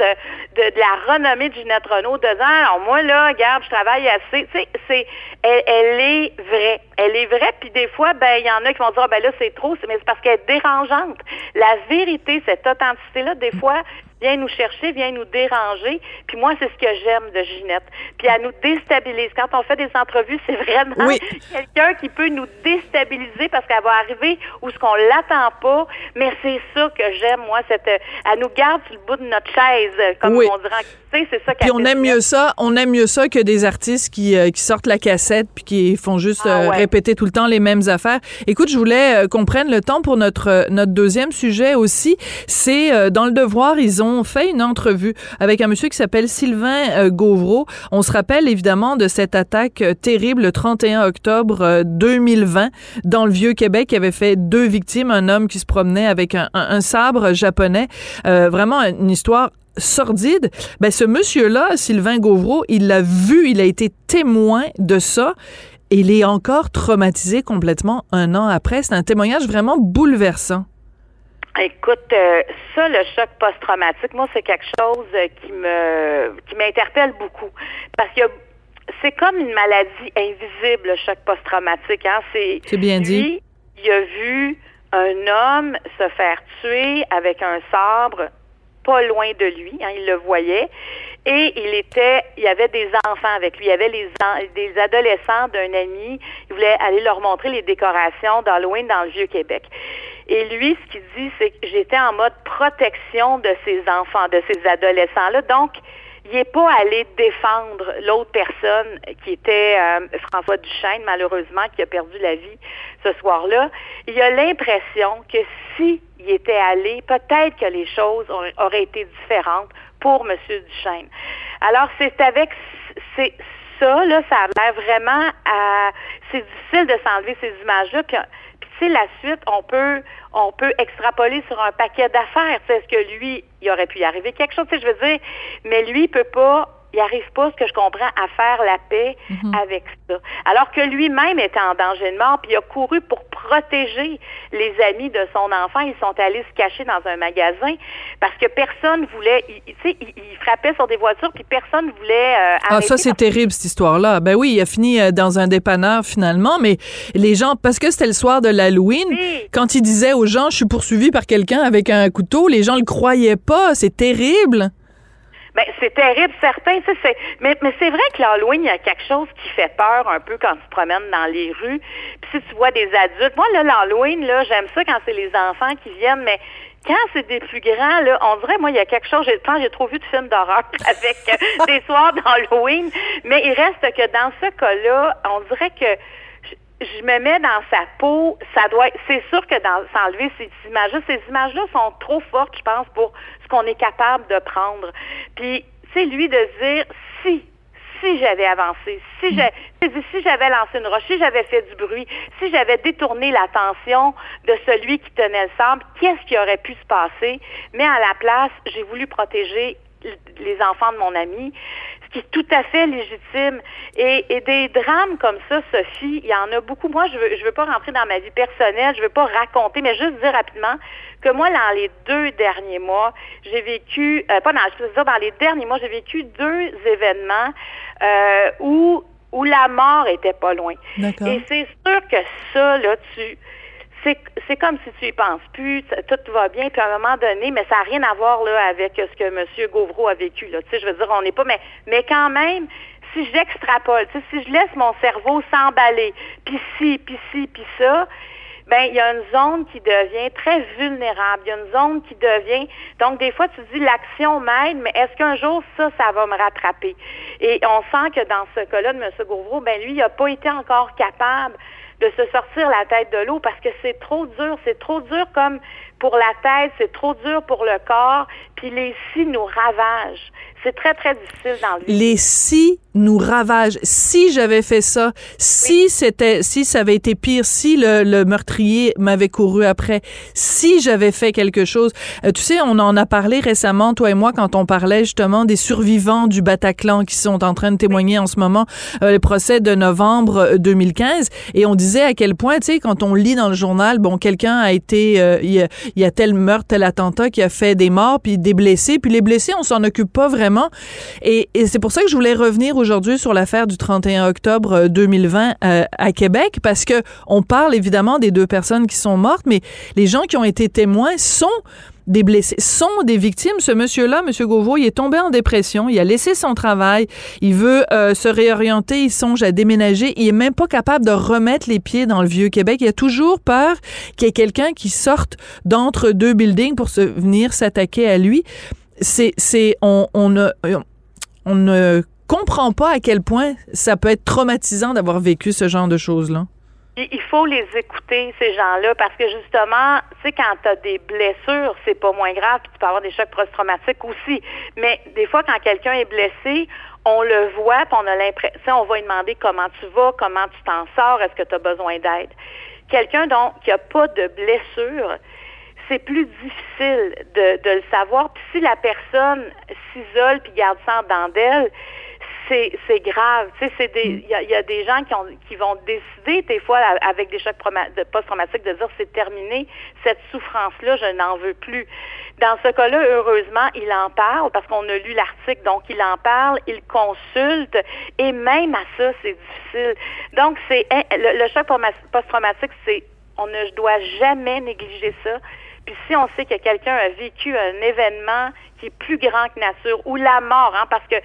de, la renommée de Ginette Renault, de dire, alors moi, là, regarde, je travaille assez. Tu sais, c'est, elle, elle, est vraie. Elle est vraie. Puis des fois, ben, il y en a qui vont dire, ah, ben là, c'est trop. Mais c'est parce qu'elle est dérangeante. La vérité, cette authenticité-là, des fois, vient nous chercher, vient nous déranger. Puis moi, c'est ce que j'aime de Ginette. Puis elle nous déstabilise. Quand on fait des entrevues, c'est vraiment quelqu'un qui peut nous déstabiliser parce qu'elle va arriver où ce qu'on l'attend pas. Mais c'est ça que j'aime, moi. Cette, elle nous garde sur le bout de notre chaise, comme on dirait. C'est ça Puis on aime mieux ça. On aime mieux ça que des artistes qui, euh, qui sortent la cassette puis qui font juste ah euh, répéter tout le temps les mêmes affaires. Écoute, je voulais euh, qu'on prenne le temps pour notre notre deuxième sujet aussi. C'est dans le devoir, ils ont ont fait une entrevue avec un monsieur qui s'appelle Sylvain euh, Gauvreau. On se rappelle évidemment de cette attaque euh, terrible le 31 octobre 2020 dans le Vieux-Québec qui avait fait deux victimes, un homme qui se promenait avec un, sabre japonais. vraiment une histoire sordide, ben ce monsieur-là, Sylvain Gauvreau, il l'a vu, il a été témoin de ça. Il est encore traumatisé complètement un an après. C'est un témoignage vraiment bouleversant. Écoute, euh, ça, le choc post-traumatique, moi, c'est quelque chose euh, qui me qui m'interpelle beaucoup. Parce que c'est comme une maladie invisible, le choc post-traumatique. Hein? C'est bien dit. il a vu un homme se faire tuer avec un sabre pas loin de lui, hein, il le voyait. Et il était, il y avait des enfants avec lui. Il y avait les des adolescents d'un ami. Il voulait aller leur montrer les décorations d'Halloween dans le Vieux-Québec. Et lui, ce qu'il dit, c'est que j'étais en mode protection de ces enfants, de ces adolescents-là. Donc, il n'est pas allé défendre l'autre personne qui était euh, François Duchesne, malheureusement, qui a perdu la vie ce soir-là. Il a l'impression que si il était allé, peut-être que les choses auraient été différentes pour M. Duchesne. Alors, c'est avec c'est ça, là, ça a l'air vraiment à. C'est difficile de s'enlever ces images-là. La suite, on peut extrapoler sur un paquet d'affaires. Est-ce que lui, il aurait pu y arriver quelque chose? Je veux dire, mais lui, il peut pas il n'arrive pas, ce que je comprends, à faire la paix mhm. avec ça. Alors que lui-même était en danger de mort, puis il a couru pour protéger les amis de son enfant. Ils sont allés se cacher dans un magasin parce que personne voulait, tu sais, il, frappait sur des voitures, puis personne voulait. Euh, ah, ça c'est terrible cette histoire-là. Ben oui, il a fini euh, dans un dépanneur finalement, mais les gens, parce que c'était le soir de l'Halloween, quand il disait aux gens, je suis poursuivi par quelqu'un avec un couteau, les gens le croyaient pas. C'est terrible. Ben, c'est terrible, certain. C'est, mais, c'est vrai que l'Halloween, il y a quelque chose qui fait peur un peu quand tu te promènes dans les rues. Puis si tu vois des adultes, moi, là, l'Halloween, là, j'aime ça quand c'est les enfants qui viennent, mais quand c'est des plus grands, là, on dirait, moi, il y a quelque chose, j'ai, j'ai trop vu de films d'horreur *laughs* avec euh, des soirs d'Halloween, mais il reste que dans ce cas-là, on dirait que je me mets dans sa peau, ça doit c'est sûr que s'enlever ces images-là, ces images-là sont trop fortes, je pense, pour qu'on est capable de prendre. Puis, c'est lui de dire si si j'avais avancé, si j'ai si j'avais lancé une roche, si j'avais fait du bruit, si j'avais détourné l'attention de celui qui tenait le sable, qu'est-ce qui aurait pu se passer? Mais à la place, j'ai voulu protéger les enfants de mon ami qui est tout à fait légitime. Et, et, des drames comme ça, Sophie, il y en a beaucoup. Moi, je veux, je veux pas rentrer dans ma vie personnelle, je veux pas raconter, mais juste dire rapidement que moi, dans les deux derniers mois, j'ai vécu, euh, pas dans, je veux dire, dans les derniers mois, j'ai vécu deux événements euh, où où la mort était pas loin. Et c'est sûr que ça, là, tu c'est comme si tu y penses plus, tout va bien, puis à un moment donné, mais ça n'a rien à voir là avec ce que M. Gauvreau a vécu. Je veux dire, on n'est pas, mais, quand même, si j'extrapole, si je laisse mon cerveau s'emballer, puis ci, puis ci, puis ça, ben il y a une zone qui devient très vulnérable. Il y a une zone qui devient. Donc des fois tu dis l'action m'aide, mais est-ce qu'un jour ça, ça va me rattraper? Et on sent que dans ce cas-là de M. Gauvreau, ben lui, il n'a pas été encore capable de se sortir la tête de l'eau parce que c'est trop dur, c'est trop dur comme pour la tête, c'est trop dur pour le corps, puis les si nous ravagent. C'est très, très difficile dans le Les si nous ravagent. Si j'avais fait ça, si c'était, si ça avait été pire, si le, le meurtrier m'avait couru après, si j'avais fait quelque chose. Euh, tu sais, on en a parlé récemment, toi et moi, quand on parlait justement des survivants du Bataclan qui sont en train de témoigner en ce moment, euh, le procès de novembre 2015, euh, et on disait à quel point, tu sais, quand on lit dans le journal, bon, quelqu'un a été, euh, il, y a, il y a tel meurtre, tel attentat qui a fait des morts, puis des blessés, puis les blessés, on s'en occupe pas vraiment et, c'est pour ça que je voulais revenir aujourd'hui sur l'affaire du 31 octobre 2020 euh, euh, à Québec, parce que on parle évidemment des deux personnes qui sont mortes, mais les gens qui ont été témoins sont des blessés, sont des victimes. Ce monsieur-là, monsieur Gauveau, il est tombé en dépression, il a laissé son travail, il veut euh, se réorienter, il songe à déménager, il est même pas capable de remettre les pieds dans le vieux Québec. Il a toujours peur qu'il y ait quelqu'un qui sorte d'entre deux buildings pour se venir s'attaquer à lui c'est, c'est, on, on on ne comprend pas à quel point ça peut être traumatisant d'avoir vécu ce genre de choses-là. il faut les écouter, ces gens-là, parce que justement, tu sais, quand tu as des blessures, c'est pas moins grave, puis tu peux avoir des chocs post-traumatiques aussi. Mais des fois, quand quelqu'un est blessé, on le voit, puis on a l'impression, on va lui demander comment tu vas, comment tu t'en sors, est-ce que tu as besoin d'aide. Quelqu'un donc qui a pas de blessure, c'est plus difficile de, de le savoir. Puis si la personne s'isole puis garde ça en d'elle, c'est grave. Tu sais, mm. il y a, y a, des gens qui, ont, qui vont décider des fois avec des chocs post-traumatiques de dire c'est terminé, cette souffrance-là, je n'en veux plus. Dans ce cas-là, heureusement, il en parle parce qu'on a lu l'article, donc il en parle, il consulte et même à ça, c'est difficile. Donc c'est le, le choc post-traumatique, c'est on ne doit jamais négliger ça. Puis si on sait que quelqu'un a vécu un événement qui est plus grand que nature ou la mort, hein, parce que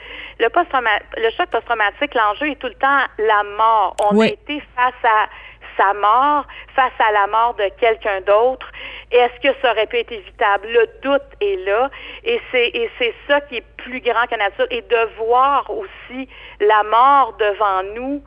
le, post le choc post-traumatique, l'enjeu est tout le temps la mort. On a été face à sa mort, face à la mort de quelqu'un d'autre. Est-ce que ça aurait pu être évitable? Le doute est là. Et c'est, et c'est ça qui est plus grand que nature. Et de voir aussi la mort devant nous,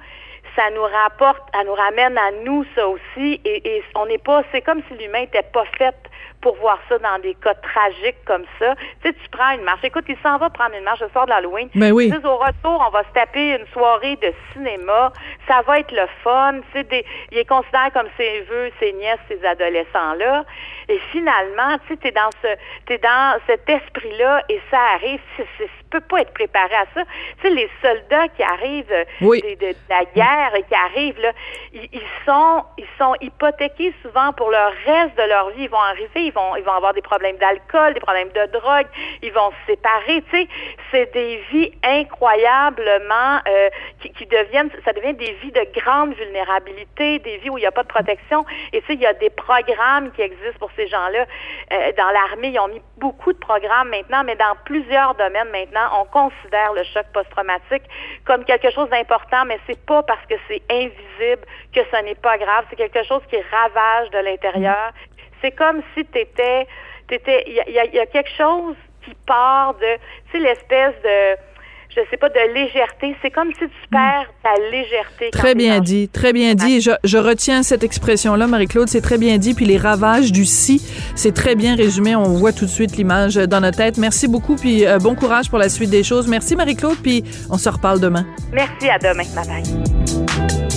ça nous rapporte, ça nous ramène à nous ça aussi. Et, on n'est pas, c'est comme si l'humain n'était pas fait pour voir ça dans des cas tragiques comme ça. Tu sais, tu prends une marche. Écoute, il s'en va prendre une marche le soir de l'Halloween. Mais ben oui. au retour, on va se taper une soirée de cinéma. Ça va être le fun. Tu sais, il est considéré comme ses vœux, ses nièces, ses adolescents-là. Et finalement, tu sais, t'es dans ce, t'es dans cet esprit-là et ça arrive. Tu peux pas être préparé à ça. Tu sais, les soldats qui arrivent de, la guerre et qui arrivent là, ils, ils, sont, ils sont hypothéqués souvent pour le reste de leur vie. Ils vont arriver ils vont, avoir des problèmes d'alcool, des problèmes de drogue, ils vont se séparer. Tu sais, c'est des vies incroyablement euh, qui, qui, deviennent, ça devient des vies de grande vulnérabilité, des vies où il n'y a pas de protection. Et tu sais, il y a des programmes qui existent pour ces gens-là. Euh, dans l'armée, ils ont mis beaucoup de programmes maintenant, mais dans plusieurs domaines maintenant, on considère le choc post-traumatique comme quelque chose d'important, mais c'est pas parce que c'est invisible que ce n'est pas grave. C'est quelque chose qui ravage de l'intérieur, c'est comme si tu étais, il y a, quelque chose qui part de, tu sais, l'espèce de, je sais pas, de légèreté. C'est comme si tu hmm. perds ta légèreté. Très bien dit, très bien dit. Je, je retiens cette expression-là, Marie-Claude, c'est très bien dit. Puis les ravages du si, c'est très bien résumé. On voit tout de suite l'image dans notre tête. Merci beaucoup, puis euh, bon courage pour la suite des choses. Merci, Marie-Claude, puis on se reparle demain. Merci, à demain. Bye bye.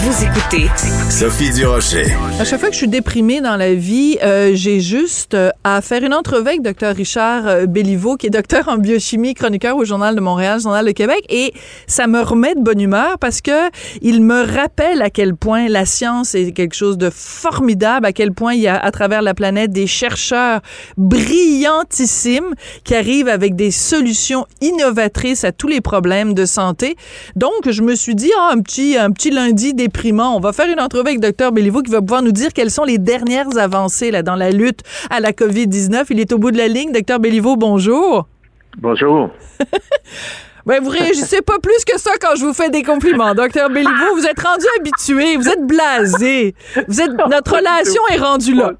Vous écoutez Sophie Durocher. À chaque fois que je suis déprimée dans la vie, euh, j'ai juste euh, à faire une entrevue avec Dr Richard euh, Béliveau, qui est docteur en biochimie, chroniqueur au Journal de Montréal, Journal de Québec, et ça me remet de bonne humeur parce que il me rappelle à quel point la science est quelque chose de formidable, à quel point il y a à travers la planète des chercheurs brillantissimes qui arrivent avec des solutions innovatrices à tous les problèmes de santé. Donc, je me suis dit, ah, un petit, un petit lundi des on va faire une entrevue avec Dr Béliveau qui va pouvoir nous dire quelles sont les dernières avancées là, dans la lutte à la COVID-19. Il est au bout de la ligne. Dr Béliveau, bonjour. Bonjour. *laughs* Ben, vous réagissez pas plus que ça quand je vous fais des compliments. Docteur Béliveau, vous êtes rendu habitué, vous êtes blasé. Vous êtes, notre relation est rendue là.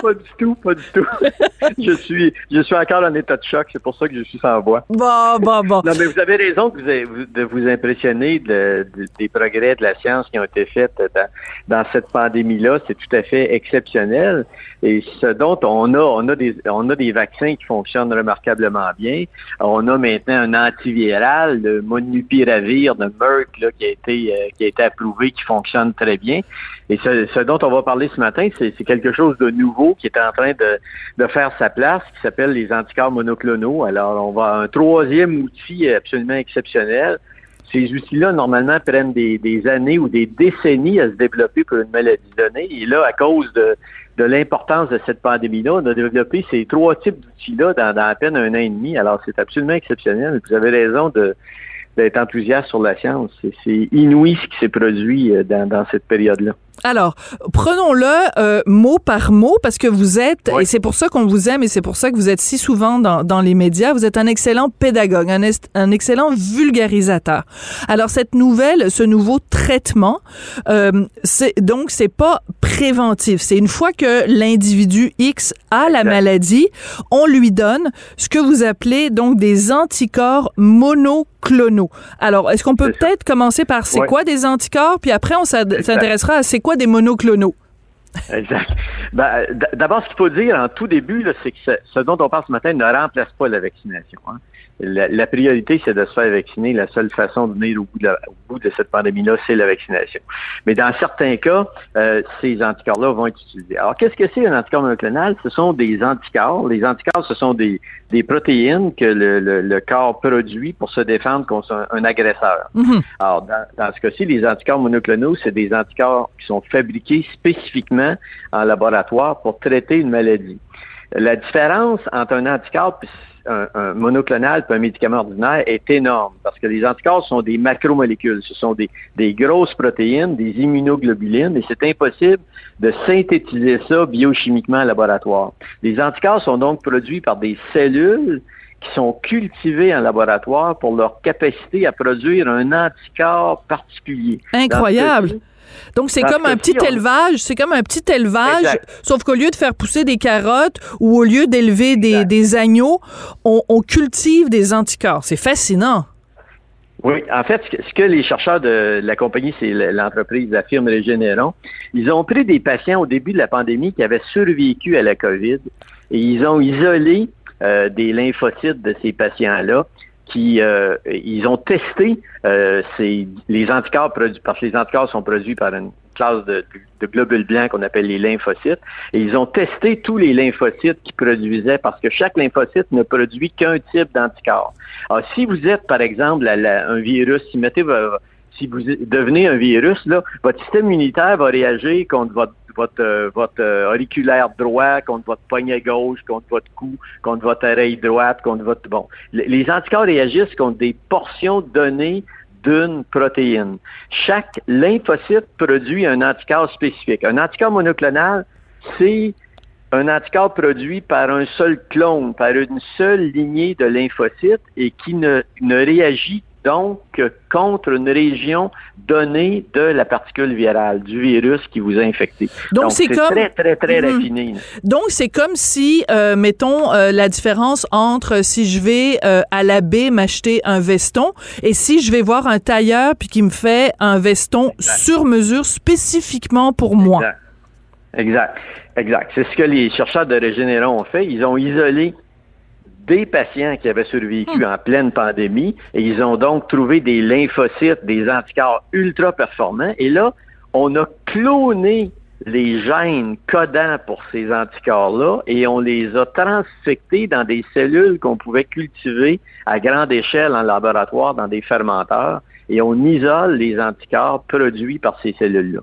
Pas du tout, pas du tout. *laughs* je suis, je suis encore en état de choc. C'est pour ça que je suis sans voix. Bon, bon, bon. Non, mais vous avez raison de vous impressionner des progrès de la science qui ont été faits dans, cette pandémie-là. C'est tout à fait exceptionnel. Et ce dont on a, on a des, on a des vaccins qui fonctionnent remarquablement bien. On a maintenant un antiviral, le Monupiravir de Merck, qui a été, euh, qui a été approuvé, qui fonctionne très bien. Et ce, dont on va parler ce matin, c'est quelque chose de nouveau qui est en train de, faire sa place, qui s'appelle les anticorps monoclonaux. Alors, on va un troisième outil absolument exceptionnel. Ces outils-là, normalement, prennent des, années ou des décennies à se développer pour une maladie donnée. Et là, à cause de, l'importance de cette pandémie-là, on a développé ces trois types d'outils-là dans, à peine un an et demi. Alors, c'est absolument exceptionnel. Vous avez raison d'être enthousiaste sur la science. C'est inouï ce qui s'est produit euh, dans cette période-là. Alors, prenons-le euh, mot par mot parce que vous êtes, et c'est pour ça qu'on vous aime et c'est pour ça que vous êtes si souvent dans, dans les médias, vous êtes un excellent pédagogue, un, est- un excellent vulgarisateur. Alors, cette nouvelle, ce nouveau traitement, euh, c'est donc c'est pas préventif. C'est une fois que l'individu X a la maladie, on lui donne ce que vous appelez donc des anticorps monoclonaux. Alors, est-ce qu'on peut peut-être commencer par c'est quoi des anticorps, puis après on s'intéressera à c'est quoi des monoclonaux? Exact. Ben, D'abord, ce qu'il faut dire en tout début, c'est que ce, ce dont on parle ce matin ne remplace pas la vaccination. hein. La, la priorité, c'est de se faire vacciner. La seule façon de venir au bout de, la- au bout de cette pandémie-là, c'est la vaccination. Mais dans certains cas, euh, ces anticorps-là vont être utilisés. Alors, qu'est-ce que c'est un anticorps monoclonal? Ce sont des anticorps. Les anticorps, ce sont des, des protéines que le, le- le corps produit pour se défendre contre un, un agresseur. Mhm. Alors, dans, dans ce cas-ci, les anticorps monoclonaux, c'est des anticorps qui sont fabriqués spécifiquement en laboratoire pour traiter une maladie. La différence entre un anticorps un, monoclonal et un médicament ordinaire est énorme parce que les anticorps sont des macromolécules. Ce sont des grosses protéines, des immunoglobulines, et c'est impossible de synthétiser ça biochimiquement en laboratoire. Les anticorps sont donc produits par des cellules qui sont cultivées en laboratoire pour leur capacité à produire un anticorps particulier. Incroyable. Donc c'est comme ce un petit on- élevage, c'est comme un petit élevage, Exact. sauf qu'au lieu de faire pousser des carottes ou au lieu d'élever des, agneaux, on, on cultive des anticorps. C'est fascinant. Oui, en fait, ce que, les chercheurs de la compagnie, c'est l'entreprise, la firme Régénéron, ils ont pris des patients au début de la pandémie qui avaient survécu à la COVID et ils ont isolé euh, des lymphocytes de ces patients-là qui euh, ils ont testé euh, ces, les anticorps produits parce que les anticorps sont produits par une classe de, globules blancs qu'on appelle les lymphocytes et ils ont testé tous les lymphocytes qui produisaient parce que chaque lymphocyte ne produit qu'un type d'anticorps. Alors, si vous êtes, par exemple, la- un virus, si, mettez, si vous devenez un virus, là, votre système immunitaire va réagir contre votre votre, euh, euh, auriculaire droit, contre votre poignet gauche, contre votre cou, contre votre oreille droite, contre votre... Bon, le- les anticorps réagissent contre des portions données d'une protéine. Chaque lymphocyte produit un anticorps spécifique. Un anticorps monoclonal, c'est un anticorps produit par un seul clone, par une seule lignée de lymphocytes et qui ne, ne réagit donc contre une région donnée de la particule virale, du virus qui vous a infecté. Donc, c'est comme- très, très, très raffiné. là. Donc c'est comme si, euh, mettons, euh, la différence entre si je vais euh, à la baie m'acheter un veston et si je vais voir un tailleur puis qui me fait un veston sur mesure spécifiquement pour moi. Exact. Exact. Exact. C'est ce que les chercheurs de Régénéron ont fait. Ils ont isolé des patients qui avaient survécu en pleine pandémie et ils ont donc trouvé des lymphocytes, des anticorps ultra performants. Et là, on a cloné les gènes codants pour ces anticorps-là et on les a transfectés dans des cellules qu'on pouvait cultiver à grande échelle en laboratoire dans des fermenteurs et on isole les anticorps produits par ces cellules-là.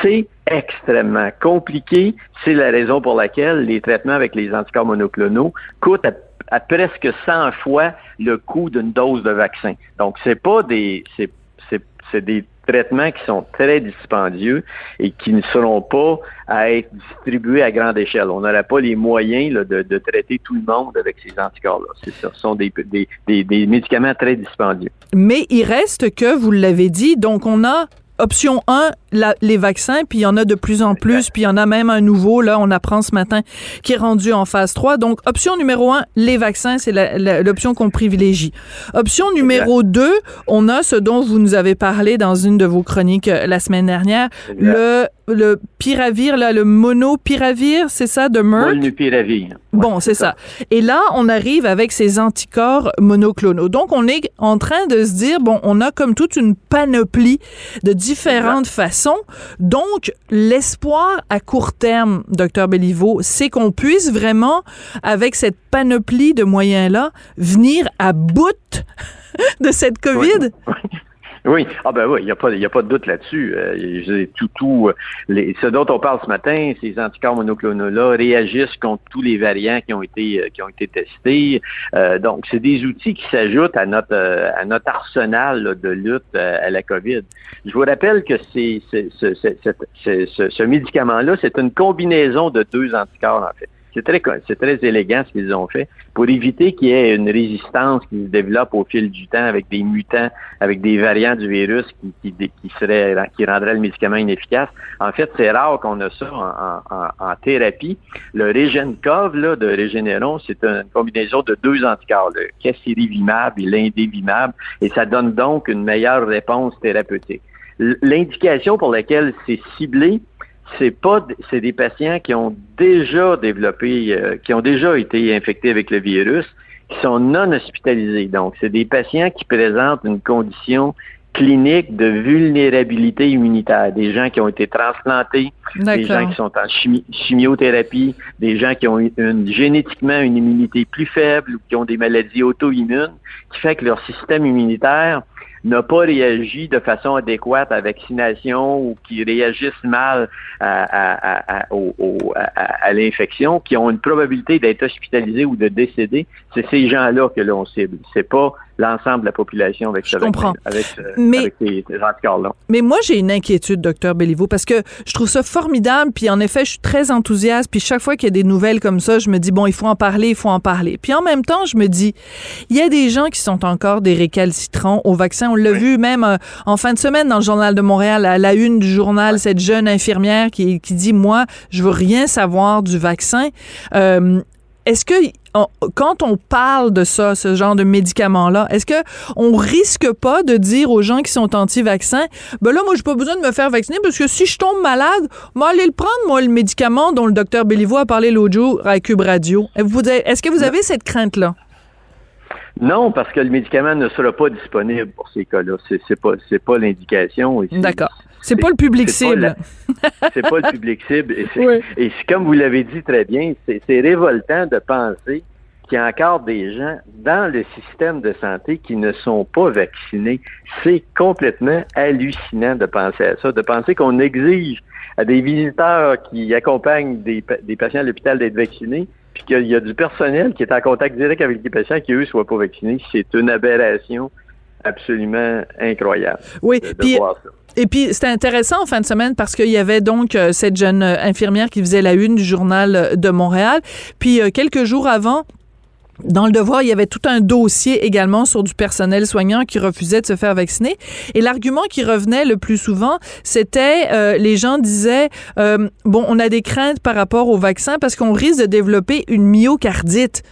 C'est extrêmement compliqué. C'est la raison pour laquelle les traitements avec les anticorps monoclonaux coûtent à, à presque 100 fois le coût d'une dose de vaccin. Donc, c'est pas des, c'est, c'est, c'est des traitements qui sont très dispendieux et qui ne seront pas à être distribués à grande échelle. On n'aurait pas les moyens là, de, traiter tout le monde avec ces anticorps-là. Ce sont des, des, des médicaments très dispendieux. Mais il reste que, vous l'avez dit, donc on a option 1, la- les vaccins, puis il y en a de plus en plus, puis il y en a même un nouveau, là, on apprend ce matin, qui est rendu en phase 3. Donc, option numéro 1, les vaccins, c'est l'option qu'on privilégie. Option numéro 2, on a ce dont vous nous avez parlé dans une de vos chroniques euh, la semaine dernière, le, le piravir, là, le monopiravir, c'est ça, de Merck? Molnupiravir. Bon, c'est ça. Et là, on arrive avec ces anticorps monoclonaux. Donc, on est en train de se dire, bon, on a comme toute une panoplie de différentes façons. Donc, l'espoir à court terme, docteur Béliveau, c'est qu'on puisse vraiment, avec cette panoplie de moyens-là, venir à bout *laughs* de cette COVID. Oui, ah ben oui, il n'y a, pas, a pas de doute là-dessus. Euh, tout, tout, euh, ce dont on parle ce matin, ces anticorps monoclonaux-là réagissent contre tous les variants qui ont été euh, qui ont été testés. donc, c'est des outils qui s'ajoutent à notre à notre arsenal de lutte à la COVID. Je vous rappelle que c'est, ce, ce médicament-là, c'est une combinaison de deux anticorps en fait. C'est très, élégant ce qu'ils ont fait pour éviter qu'il y ait une résistance qui se développe au fil du temps avec des mutants, avec des variants du virus qui, qui, qui, seraient, qui rendraient le médicament inefficace. En fait, c'est rare qu'on a ça en, thérapie. Le Regencov là, de Regeneron, c'est une combinaison de deux anticorps, le Casirivimab et l'Indévimab, et ça donne donc une meilleure réponse thérapeutique. L'indication pour laquelle c'est ciblé, c'est pas c'est des patients qui ont déjà développé, euh, qui ont déjà été infectés avec le virus, qui sont non hospitalisés. Donc, c'est des patients qui présentent une condition clinique de vulnérabilité immunitaire, des gens qui ont été transplantés, des gens qui sont en chimiothérapie, des gens qui ont une, génétiquement une immunité plus faible ou qui ont des maladies auto-immunes, qui fait que leur système immunitaire n'a pas réagi de façon adéquate à la vaccination ou qui réagissent mal à, à, l'infection, qui ont une probabilité d'être hospitalisés ou de décéder, c'est ces gens-là que l'on cible. C'est pas l'ensemble de la population avec, je comprends. avec, mais, ces, anticorps-là. Mais moi, j'ai une inquiétude, docteur Béliveau, parce que je trouve ça formidable, puis en effet, je suis très enthousiaste, puis chaque fois qu'il y a des nouvelles comme ça, je me dis, bon, il faut en parler, il faut en parler. Puis en même temps, je me dis, il y a des gens qui sont encore des récalcitrants au vaccin. On l'a vu même euh, en fin de semaine dans le Journal de Montréal, à la une du journal, cette jeune infirmière qui, qui dit, moi, je veux rien savoir du vaccin. Euh, est-ce que quand on parle de ça, ce genre de médicaments-là, est-ce que on risque pas de dire aux gens qui sont anti-vaccins, ben là, moi, j'ai pas besoin de me faire vacciner parce que si je tombe malade, moi, allez le prendre, moi, le médicament dont le docteur Béliveau a parlé l'autre jour à Cube Radio. Est-ce que vous avez cette crainte-là? Non, parce que le médicament ne sera pas disponible pour ces cas-là. C'est pas, pas l'indication. D'accord. C'est pas le public cible. C'est pas le public cible. Et, comme vous l'avez dit très bien, c'est révoltant de penser qu'il y a encore des gens dans le système de santé qui ne sont pas vaccinés. C'est complètement hallucinant de penser à ça, de penser qu'on exige à des visiteurs qui accompagnent des, patients à l'hôpital d'être vaccinés, puis qu'il y a du personnel qui est en contact direct avec des patients qui, eux, ne soient pas vaccinés. C'est une aberration absolument incroyable. Oui, puis et puis, c'était intéressant en fin de semaine parce qu'il y avait donc euh, cette jeune euh, infirmière qui faisait la une du journal euh, de Montréal. Puis, quelques jours avant, dans le devoir, il y avait tout un dossier également sur du personnel soignant qui refusait de se faire vacciner. Et l'argument qui revenait le plus souvent, c'était les gens disaient bon, on a des craintes par rapport au vaccin parce qu'on risque de développer une myocardite.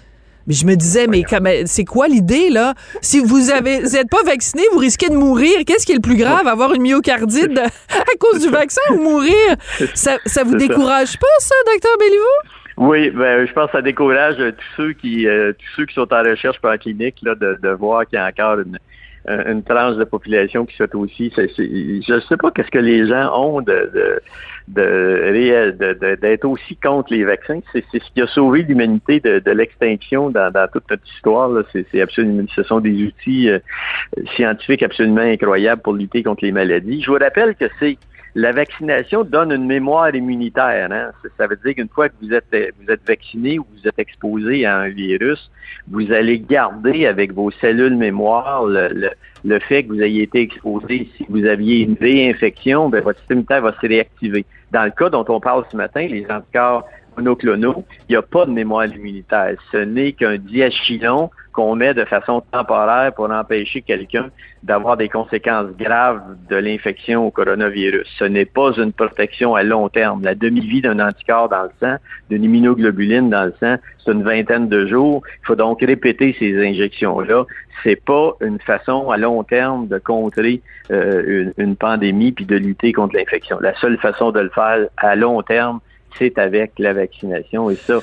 Mais je me disais, mais c'est quoi l'idée, là? Si vous avez, n'êtes pas vacciné, vous risquez de mourir. Qu'est-ce qui est le plus grave? Avoir une myocardite *laughs* à cause du vaccin ou mourir? *laughs* Ça, ça vous décourage pas, ça, docteur Béliveau? Oui, ben, je pense que ça décourage tous ceux qui euh, tous ceux qui sont en recherche par la clinique là, de, de voir qu'il y a encore une, une tranche de population qui souhaite aussi. je ne sais pas qu'est-ce que les gens ont de, de d'être aussi contre les vaccins. C'est ce qui a sauvé l'humanité de, l'extinction dans, toute notre histoire. C'est absolument, ce sont des outils euh, scientifiques absolument incroyables pour lutter contre les maladies. Je vous rappelle que c'est la vaccination donne une mémoire immunitaire. Hein? Ça veut dire qu'une fois que vous êtes, vous êtes vacciné ou vous êtes exposé à un virus, vous allez garder avec vos cellules mémoire le, le, fait que vous ayez été exposé. Si vous aviez une réinfection, ben, votre système immunitaire va se réactiver. Dans le cas dont on parle ce matin, les anticorps il n'y a pas de mémoire immunitaire. Ce n'est qu'un diachylon qu'on met de façon temporaire pour empêcher quelqu'un d'avoir des conséquences graves de l'infection au coronavirus. Ce n'est pas une protection à long terme. La demi-vie d'un anticorps dans le sang, d'une immunoglobuline dans le sang, c'est une vingtaine de jours. Il faut donc répéter ces injections-là. C'est pas une façon à long terme de contrer euh, une, une pandémie puis de lutter contre l'infection. La seule façon de le faire à long terme, c'est avec la vaccination. Et ça,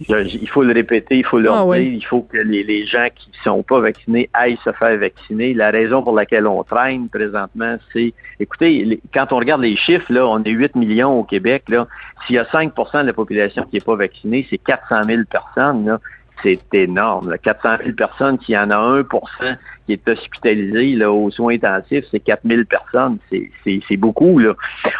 il faut le répéter, il faut le ah, dire, il faut que les, gens qui ne sont pas vaccinés aillent se faire vacciner. La raison pour laquelle on traîne présentement, c'est, écoutez, quand on regarde les chiffres, là, on est 8 millions au Québec. Là, s'il y a 5% de la population qui n'est pas vaccinée, c'est 400 000 personnes. Là c'est énorme. 400 000 personnes, s'il y en a 1% qui est hospitalisé là, aux soins intensifs, c'est 4 000 personnes. C'est beaucoup. Là.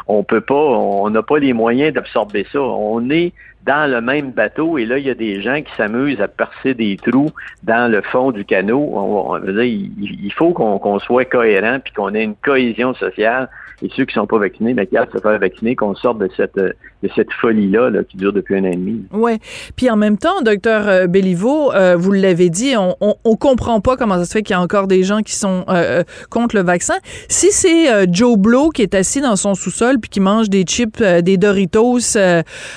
On peut pas, on n'a pas les moyens d'absorber ça. On est dans le même bateau et là, il y a des gens qui s'amusent à percer des trous dans le fond du canot. On, il, faut qu'on soit cohérent puis qu'on ait une cohésion sociale et ceux qui sont pas vaccinés, ben, qui se faire vacciner, qu'on sorte de cette, de cette folie-là qui dure depuis un an et demi. Oui. Puis en même temps, docteur euh, Béliveau, euh, vous l'avez dit, on, on, comprend pas comment ça se fait qu'il y a encore des gens qui sont euh, contre le vaccin. Si c'est Joe Blow qui est assis dans son sous-sol puis qui mange des chips, des Doritos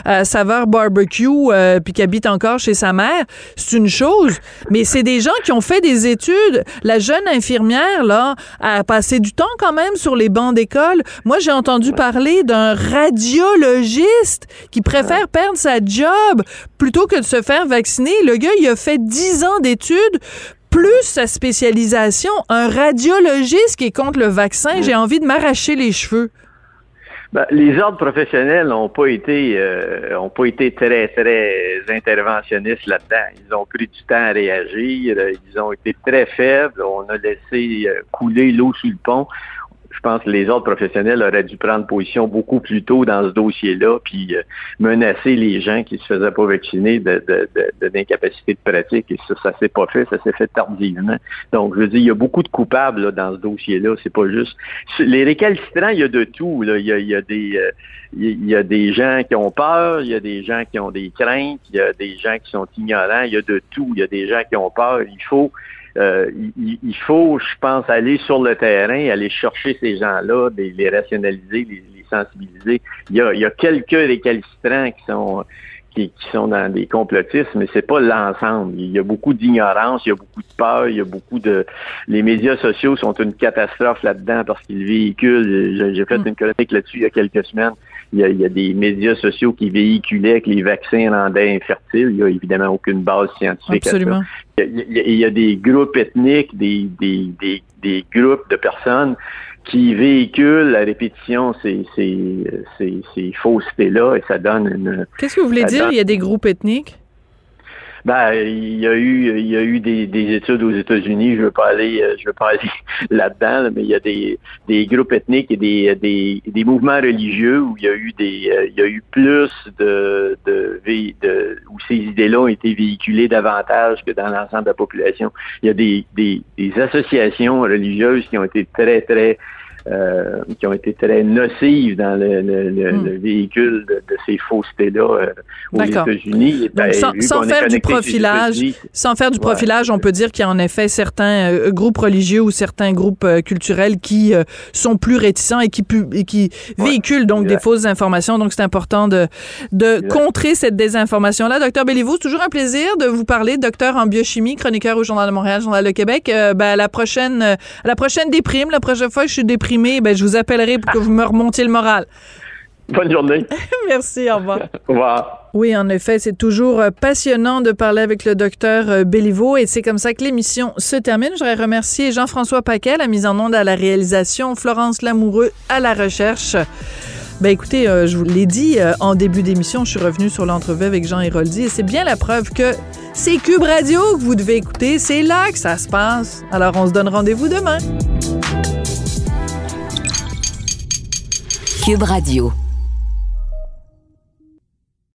à saveur barbecue puis qui habite encore chez sa mère, c'est une chose. Mais c'est des gens qui ont fait des études. La jeune infirmière, là, a passé du temps quand même sur les bancs d'école moi, j'ai entendu parler d'un radiologiste qui préfère perdre sa job plutôt que de se faire vacciner. Le gars, il a fait 10 ans d'études plus sa spécialisation, un radiologiste qui est contre le vaccin, j'ai envie de m'arracher les cheveux. Ben, les ordres professionnels n'ont pas été euh, ont pas été très très interventionnistes là-dedans. Ils ont pris du temps à réagir. Ils ont été très faibles. On a laissé euh, couler l'eau sous le pont je pense que les autres professionnels auraient dû prendre position beaucoup plus tôt dans ce dossier-là, puis euh, menacer les gens qui se faisaient pas vacciner de, de, de, d'incapacité de pratique. Et ça, ça s'est pas fait, ça s'est fait tardivement. Donc, je veux dire, il y a beaucoup de coupables dans ce dossier-là. C'est pas juste. Les récalcitrants, il y a de tout. Là. Il, y a, il y a des euh, il y a des gens qui ont peur, il y a des gens qui ont des craintes, il y a des gens qui sont ignorants, il y a de tout. Il y a des gens qui ont peur. Il faut euh, il, faut, je pense, aller sur le terrain, aller chercher ces gens-là, les, rationaliser, les, sensibiliser. Il y, a, il y a quelques récalcitrants qui sont qui, sont dans des complotismes, mais c'est pas l'ensemble. Il y a beaucoup d'ignorance, il y a beaucoup de peur, il y a beaucoup de. Les médias sociaux sont une catastrophe là-dedans parce qu'ils véhiculent. J'ai fait mm. une chronique là-dessus il y a quelques semaines. Il y, a, des médias sociaux qui véhiculaient que les vaccins rendaient infertiles. Il n'y a évidemment aucune base scientifique Absolument. à ça. Il y, a, des groupes ethniques, des, des, des, des groupes de personnes qui véhiculent la répétition ces, ces, ces, ces faussetés-là et ça donne une... Qu'est-ce que vous voulez dire? Il y a des groupes ethniques? Ben, il y a eu, il y a eu des, des études aux États-Unis. Je veux pas aller, euh, je veux pas aller *laughs* là-dedans, mais il y a des, des groupes ethniques et des, des, des mouvements religieux où il y a eu des, euh, il y a eu plus de, de, de où ces idées-là ont été véhiculées davantage que dans l'ensemble de la population. Il y a des, des, des associations religieuses qui ont été très, très euh, qui ont été très nocives dans le, hmm. véhicule de, ces faussetés-là euh, aux États-Unis. Ben, sans, faire du profilage, sans faire du profilage, on peut dire qu'il y a en effet certains euh, groupes religieux ou certains groupes culturels qui sont plus réticents et qui, et qui véhiculent donc des fausses informations. Donc c'est important de, de contrer cette désinformation-là. Docteur Béliveau, toujours un plaisir de vous parler. Docteur en biochimie, chroniqueur au Journal de Montréal, Journal de Québec. ben, la prochaine, la prochaine déprime, la prochaine fois je suis déprimée ben, je vous appellerai pour que vous me remontiez le moral. Bonne journée. *laughs* Merci, au revoir. au revoir. Oui, en effet, c'est toujours euh, passionnant de parler avec le docteur euh, Béliveau et c'est comme ça que l'émission se termine. Je voudrais remercier Jean-François Paquet, la mise en onde à la réalisation, Florence Lamoureux à la recherche. Ben écoutez, euh, je vous l'ai dit en début d'émission, je suis revenu sur l'entrevue avec Jean Héroldi et c'est bien la preuve que c'est Cube Radio que vous devez écouter, c'est là que ça se passe. Alors on se donne rendez-vous demain. Cube Radio.